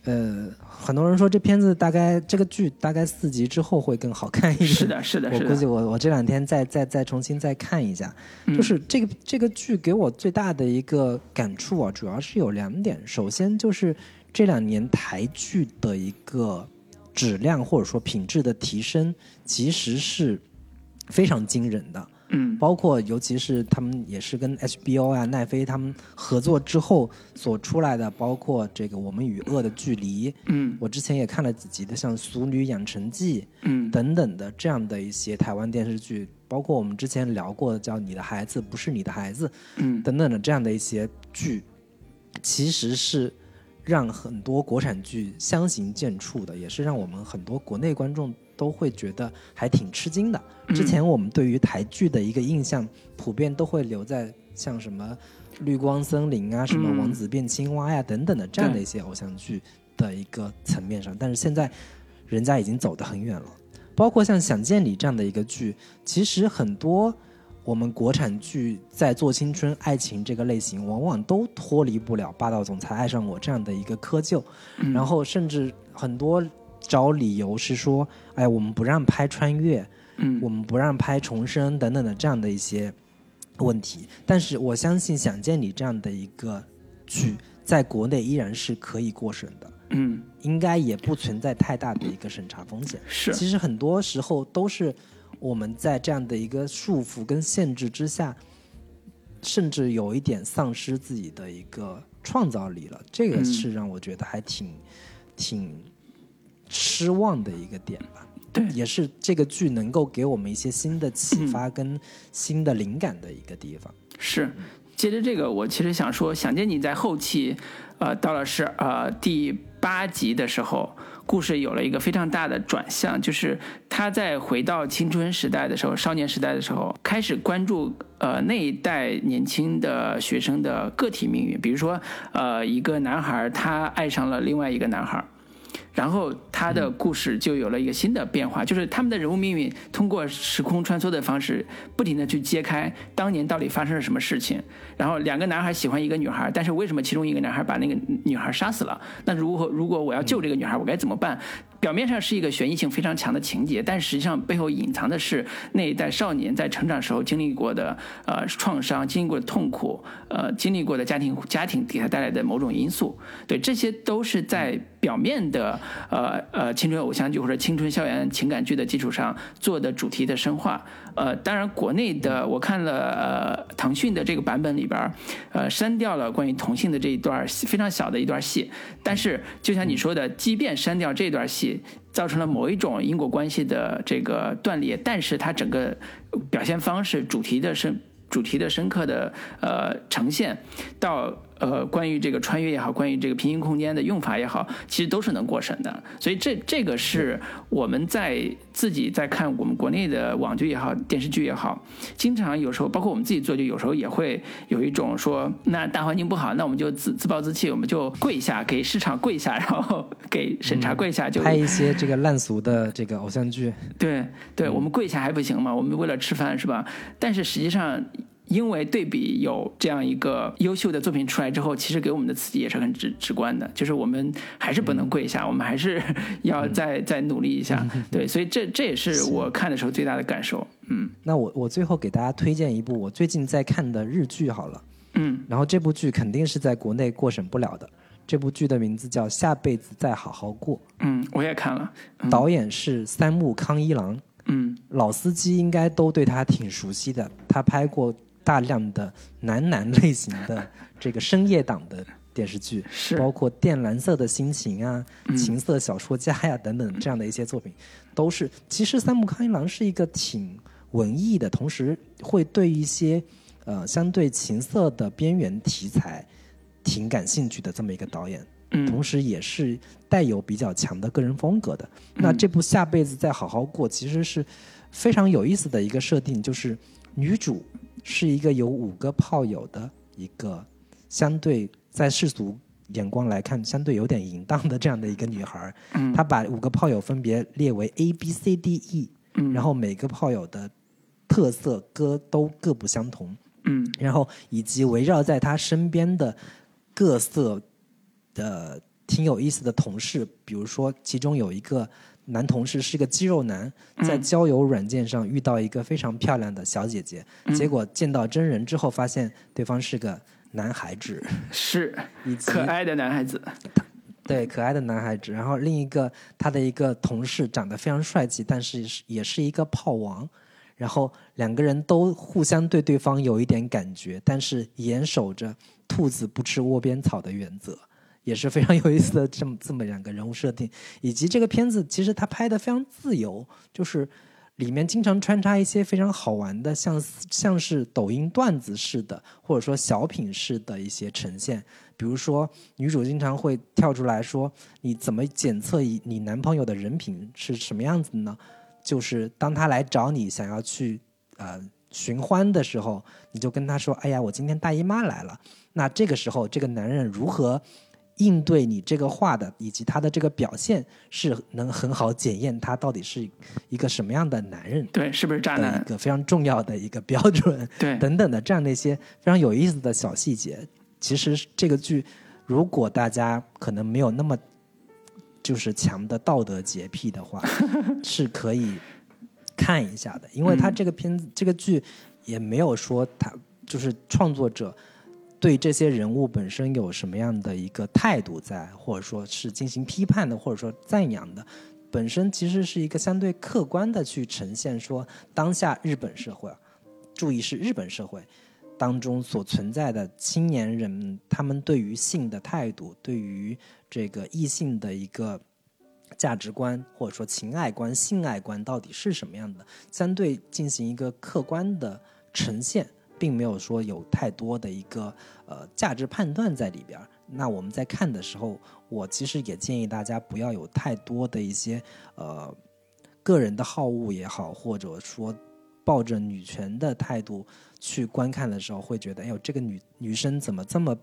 呃，很多人说这片子大概这个剧大概四集之后会更好看一点，是的，是的，是我估计。我我这两天再再再重新再看一下，嗯就是这个这个剧给我最大的一个感触啊，主要是有两点。首先就是这两年台剧的一个质量或者说品质的提升，其实是非常惊人的。嗯。包括尤其是他们也是跟 HBO 啊、奈飞他们合作之后所出来的，包括这个《我们与恶的距离》，嗯。我之前也看了几集的，像《俗女养成记》，嗯。等等的这样的一些台湾电视剧，包括我们之前聊过的叫《你的孩子不是你的孩子》嗯。等等的这样的一些剧，其实是让很多国产剧相形见绌的，也是让我们很多国内观众都会觉得还挺吃惊的。之前我们对于台剧的一个印象，普遍都会留在像什么《绿光森林》啊、什么《王子变青蛙》呀等等的这样的一些偶像剧的一个层面上，但是现在人家已经走得很远了。包括像《想见你》这样的一个剧，其实很多我们国产剧在做青春爱情这个类型，往往都脱离不了霸道总裁爱上我这样的一个窠臼，然后甚至很多找理由是说，哎，我们不让拍穿越，嗯。我们不让拍重生等等的这样的一些问题。但是我相信《想见你》这样的一个剧，在国内依然是可以过审的，嗯，应该也不存在太大的一个审查风险。是。其实很多时候都是我们在这样的一个束缚跟限制之下，甚至有一点丧失自己的一个创造力了。这个嗯是让我觉得还挺、挺失望的一个点吧。对也是这个剧能够给我们一些新的启发 跟新的灵感的一个地方。是。接着这个，我其实想说，《想见你》在后期，呃，到了是呃第八集的时候，故事有了一个非常大的转向，就是他在回到青春时代的时候，少年时代的时候，开始关注呃那一代年轻的学生的个体命运，比如说呃一个男孩他爱上了另外一个男孩。然后他的故事就有了一个新的变化，就是他们的人物命运通过时空穿梭的方式，不停的去揭开当年到底发生了什么事情。然后两个男孩喜欢一个女孩，但是为什么其中一个男孩把那个女孩杀死了？那如何如果我要救这个女孩，我该怎么办？表面上是一个悬疑性非常强的情节，但实际上背后隐藏的是那一代少年在成长时候经历过的呃创伤、经历过的痛苦、呃经历过的家庭家庭给他带来的某种因素。对，这些都是在表面的呃呃青春偶像剧或者青春校园情感剧的基础上做的主题的深化。呃，当然国内的我看了呃腾讯的这个版本里边儿，呃删掉了关于同性的这一段儿非常小的一段戏，但是就像你说的，即便删掉这段戏。造成了某一种因果关系的这个断裂，但是它整个表现方式、主题的深、主题的深刻的呃呈现到。呃，关于这个穿越也好，关于这个平行空间的用法也好，其实都是能过审的。所以这这个是我们在自己在看我们国内的网剧也好，电视剧也好，经常有时候包括我们自己做剧，有时候也会有一种说，那大环境不好，那我们就自自暴自弃，我们就跪下给市场跪下，然后 给审查跪下，就拍一些这个烂俗的这个偶像剧。对，对我们跪下还不行吗？我们为了吃饭是吧？但是实际上。因为对比有这样一个优秀的作品出来之后，其实给我们的刺激也是很直直观的，就是我们还是不能跪下，我们还是要再再努力一下。对，所以这这也是我看的时候最大的感受。嗯，那我我最后给大家推荐一部我最近在看的日剧好了。嗯，然后这部剧肯定是在国内过审不了的。这部剧的名字叫《下辈子再好好过》。嗯，我也看了。导演是三木康一郎。嗯，老司机应该都对他挺熟悉的，他拍过。大量的男男类型的 这个深夜档的电视剧，是包括《靛蓝色的心情》啊，《情色小说家》呀等等这样的一些作品，都是其实三木康一郎是一个挺文艺的，同时会对一些呃相对情色的边缘题材挺感兴趣的这么一个导演，同时也是带有比较强的个人风格的。那这部《下辈子再好好过》其实是非常有意思的一个设定，就是女主。是一个有五个炮友的一个相对在世俗眼光来看相对有点淫荡的这样的一个女孩嗯，她把五个炮友分别列为 A B C D E，嗯，然后每个炮友的特色歌都各不相同，嗯，然后以及围绕在她身边的各色的挺有意思的同事，比如说其中有一个。男同事是个肌肉男，在交友软件上遇到一个非常漂亮的小姐姐，结果见到真人之后发现对方是个男孩子，是可爱的男孩子，对可爱的男孩子。然后另一个他的一个同事长得非常帅气，但是也是一个炮王，然后两个人都互相对对方有一点感觉，但是严守着兔子不吃窝边草的原则。也是非常有意思的这么这么两个人物设定，以及这个片子其实他拍的非常自由，就是里面经常穿插一些非常好玩的，像像是抖音段子似的，或者说小品式的一些呈现。比如说女主经常会跳出来说：“你怎么检测你你男朋友的人品是什么样子呢？就是当他来找你想要去呃寻欢的时候，你就跟他说：‘哎呀，我今天大姨妈来了。’那这个时候这个男人如何？”应对你这个话的，以及他的这个表现，是能很好检验他到底是一个什么样的男人，对，是不是渣男？一个非常重要的一个标准，对，等等的这样的一些非常有意思的小细节。其实这个剧，如果大家可能没有那么就是强的道德洁癖的话，是可以看一下的，因为他这个片子这个剧也没有说他就是创作者。对这些人物本身有什么样的一个态度在，或者说是进行批判的，或者说赞扬的，本身其实是一个相对客观的去呈现说当下日本社会，注意是日本社会当中所存在的青年人他们对于性的态度，对于这个异性的一个价值观，或者说情爱观、性爱观到底是什么样的，相对进行一个客观的呈现。并没有说有太多的一个呃价值判断在里边那我们在看的时候，我其实也建议大家不要有太多的一些呃个人的好恶也好，或者说抱着女权的态度去观看的时候，会觉得哎呦这个女女生怎么这么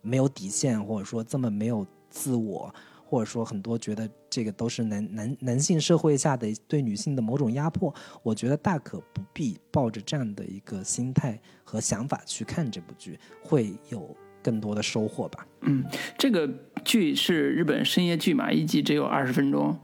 没有底线，或者说这么没有自我。或者说，很多觉得这个都是男男男性社会下的对女性的某种压迫，我觉得大可不必抱着这样的一个心态和想法去看这部剧，会有更多的收获吧。嗯，这个剧是日本深夜剧嘛，一集只有二十分钟，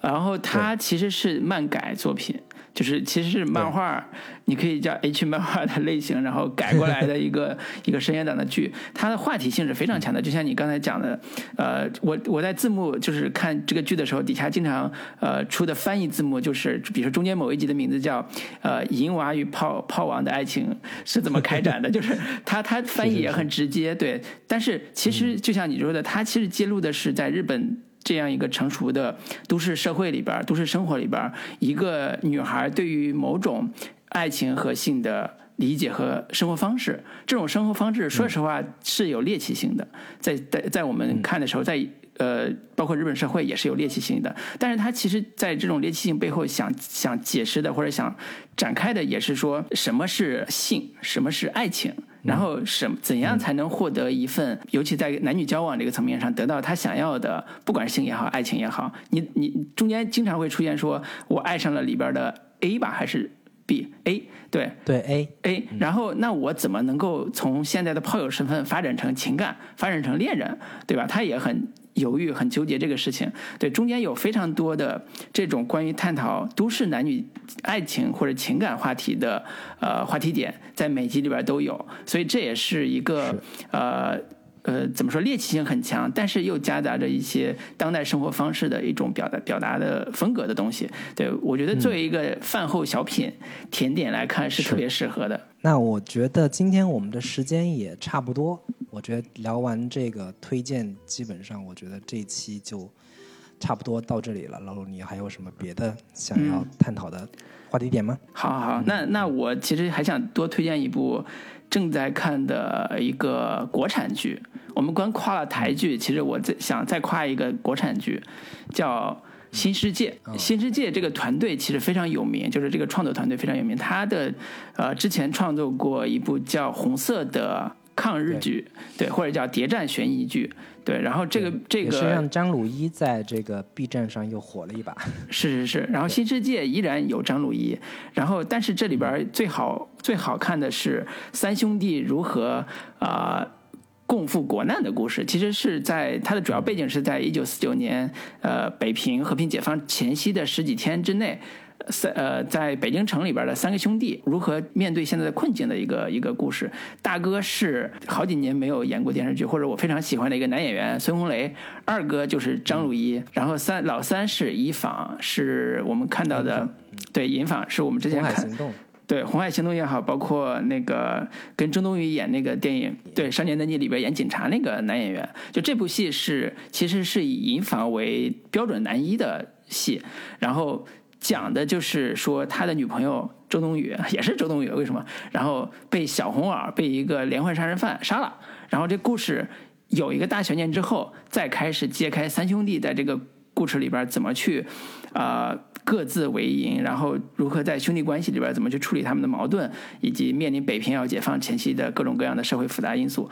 然后它其实是漫改作品。就是其实是漫画，你可以叫 H 漫画的类型，然后改过来的一个 一个深夜档的剧，它的话题性是非常强的。就像你刚才讲的，呃，我我在字幕就是看这个剧的时候，底下经常呃出的翻译字幕就是，比如说中间某一集的名字叫呃银娃与炮炮王的爱情是怎么开展的，就是它它翻译也很直接，对。但是其实就像你说的，它其实揭露的是在日本。这样一个成熟的都市社会里边、都市生活里边，一个女孩对于某种爱情和性的理解和生活方式，这种生活方式，说实话是有猎奇性的，在在在我们看的时候，在呃，包括日本社会也是有猎奇性的，但是他其实在这种猎奇性背后想想解释的或者想展开的，也是说什么是性，什么是爱情。然后什怎样才能获得一份，尤其在男女交往这个层面上得到他想要的，不管是性也好，爱情也好，你你中间经常会出现说，我爱上了里边的 A 吧，还是 B？A 对对 A A，然后那我怎么能够从现在的炮友身份发展成情感，发展成恋人，对吧？他也很犹豫，很纠结这个事情。对，中间有非常多的这种关于探讨都市男女爱情或者情感话题的呃话题点，在每集里边都有，所以这也是一个呃。呃，怎么说猎奇性很强，但是又夹杂着一些当代生活方式的一种表达表达的风格的东西。对我觉得作为一个饭后小品甜点来看是特别适合的。那我觉得今天我们的时间也差不多，我觉得聊完这个推荐，基本上我觉得这一期就差不多到这里了。老陆，你还有什么别的想要探讨的话题点吗？好好好，那那我其实还想多推荐一部。正在看的一个国产剧，我们光夸了台剧，其实我再想再夸一个国产剧，叫《新世界》。新世界这个团队其实非常有名，就是这个创作团队非常有名。他的呃之前创作过一部叫《红色的》。抗日剧，对，或者叫谍战悬疑剧，对。然后这个这个是让张鲁一在这个 B 站上又火了一把。是是是。然后新世界依然有张鲁一，然后但是这里边最好最好看的是三兄弟如何啊共赴国难的故事。其实是在它的主要背景是在一九四九年呃北平和平解放前夕的十几天之内。三呃，在北京城里边的三个兄弟如何面对现在的困境的一个一个故事。大哥是好几年没有演过电视剧，或者我非常喜欢的一个男演员孙红雷。二哥就是张鲁一，然后三老三是尹昉，是我们看到的，对尹昉是我们之前看对《红海行动》也好，包括那个跟周冬雨演那个电影对《少年的你》里边演警察那个男演员，就这部戏是其实是以尹昉为标准男一的戏，然后。讲的就是说他的女朋友周冬雨 也是周冬雨，为什么？然后被小红袄被一个连环杀人犯杀了。然后这故事有一个大悬念之后，再开始揭开三兄弟在这个故事里边怎么去啊各自为营，然后如何在兄弟关系里边怎么去处理他们的矛盾，以及面临北平要解放前夕的各种各样的社会复杂因素。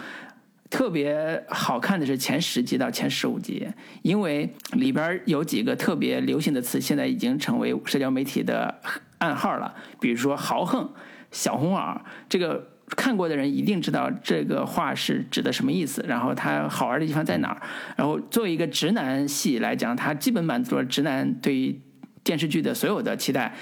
特别好看的是前十集到前十五集，因为里边有几个特别流行的词，现在已经成为社交媒体的暗号了。比如说“豪横”“小红袄”，这个看过的人一定知道这个话是指的什么意思。然后它好玩的地方在哪儿？然后作为一个直男戏来讲，它基本满足了直男对于电视剧的所有的期待，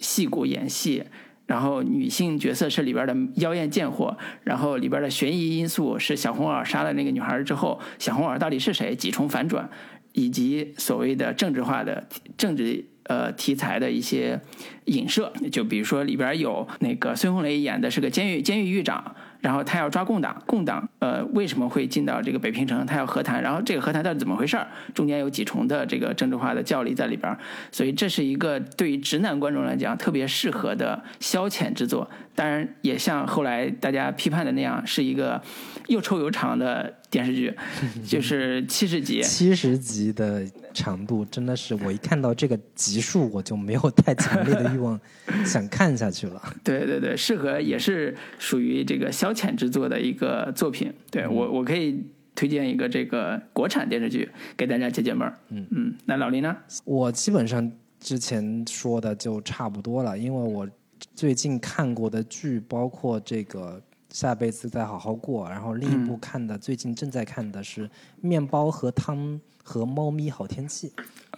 戏骨演戏。然后女性角色是里边的妖艳贱货，然后里边的悬疑因素是小红袄杀了那个女孩之后，小红袄到底是谁？几重反转，以及所谓的政治化的政治呃题材的一些影射，就比如说里边有那个孙红雷演的是个监狱监狱狱长。然后他要抓共党，共党呃为什么会进到这个北平城？他要和谈，然后这个和谈到底怎么回事儿？中间有几重的这个政治化的教力在里边儿，所以这是一个对于直男观众来讲特别适合的消遣之作。当然，也像后来大家批判的那样，是一个又臭又长的电视剧，就是七十集。七十集的长度真的是，我一看到这个集数，我就没有太强烈的欲望想看下去了。对对对，适合也是属于这个消遣之作的一个作品。对我，我可以推荐一个这个国产电视剧给大家解解闷儿。嗯嗯，那老林呢？我基本上之前说的就差不多了，因为我。最近看过的剧包括这个下辈子再好好过，然后另一部看的最近正在看的是《面包和汤和猫咪好天气》，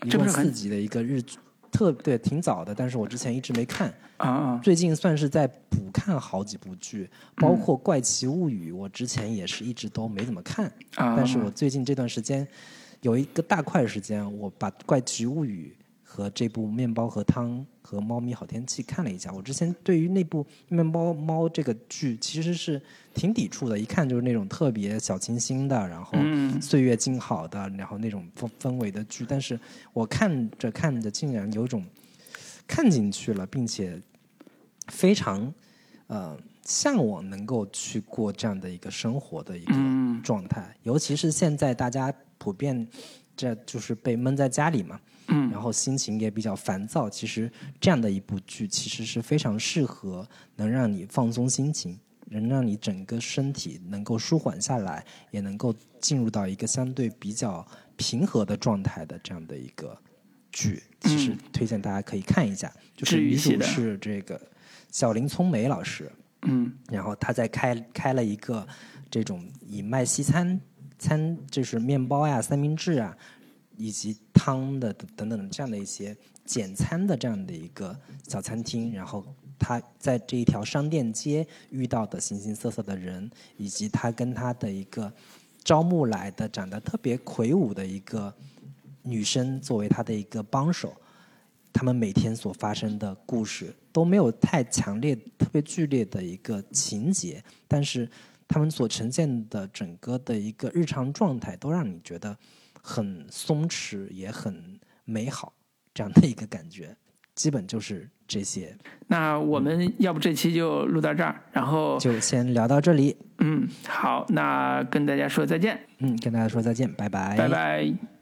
一共四集的一个日剧，特对挺早的，但是我之前一直没看啊。最近算是在补看好几部剧，包括《怪奇物语》，我之前也是一直都没怎么看啊。但是我最近这段时间有一个大块时间，我把《怪奇物语》。和这部《面包和汤》和《猫咪好天气》看了一下。我之前对于那部《面包猫》这个剧其实是挺抵触的，一看就是那种特别小清新的，然后岁月静好的，然后那种氛氛围的剧。但是我看着看着，竟然有种看进去了，并且非常呃向往能够去过这样的一个生活的一个状态。尤其是现在大家普遍这就是被闷在家里嘛。嗯，然后心情也比较烦躁。其实这样的一部剧，其实是非常适合能让你放松心情，能让你整个身体能够舒缓下来，也能够进入到一个相对比较平和的状态的这样的一个剧。其实推荐大家可以看一下，就是女主是这个小林聪美老师。嗯，然后她在开开了一个这种以卖西餐餐，就是面包呀、三明治啊。以及汤的等等这样的一些简餐的这样的一个小餐厅，然后他在这一条商店街遇到的形形色色的人，以及他跟他的一个招募来的长得特别魁梧的一个女生作为他的一个帮手，他们每天所发生的故事都没有太强烈、特别剧烈的一个情节，但是他们所呈现的整个的一个日常状态都让你觉得。很松弛，也很美好，这样的一个感觉，基本就是这些。那我们要不这期就录到这儿，然后就先聊到这里。嗯，好，那跟大家说再见。嗯，跟大家说再见，拜拜，拜拜。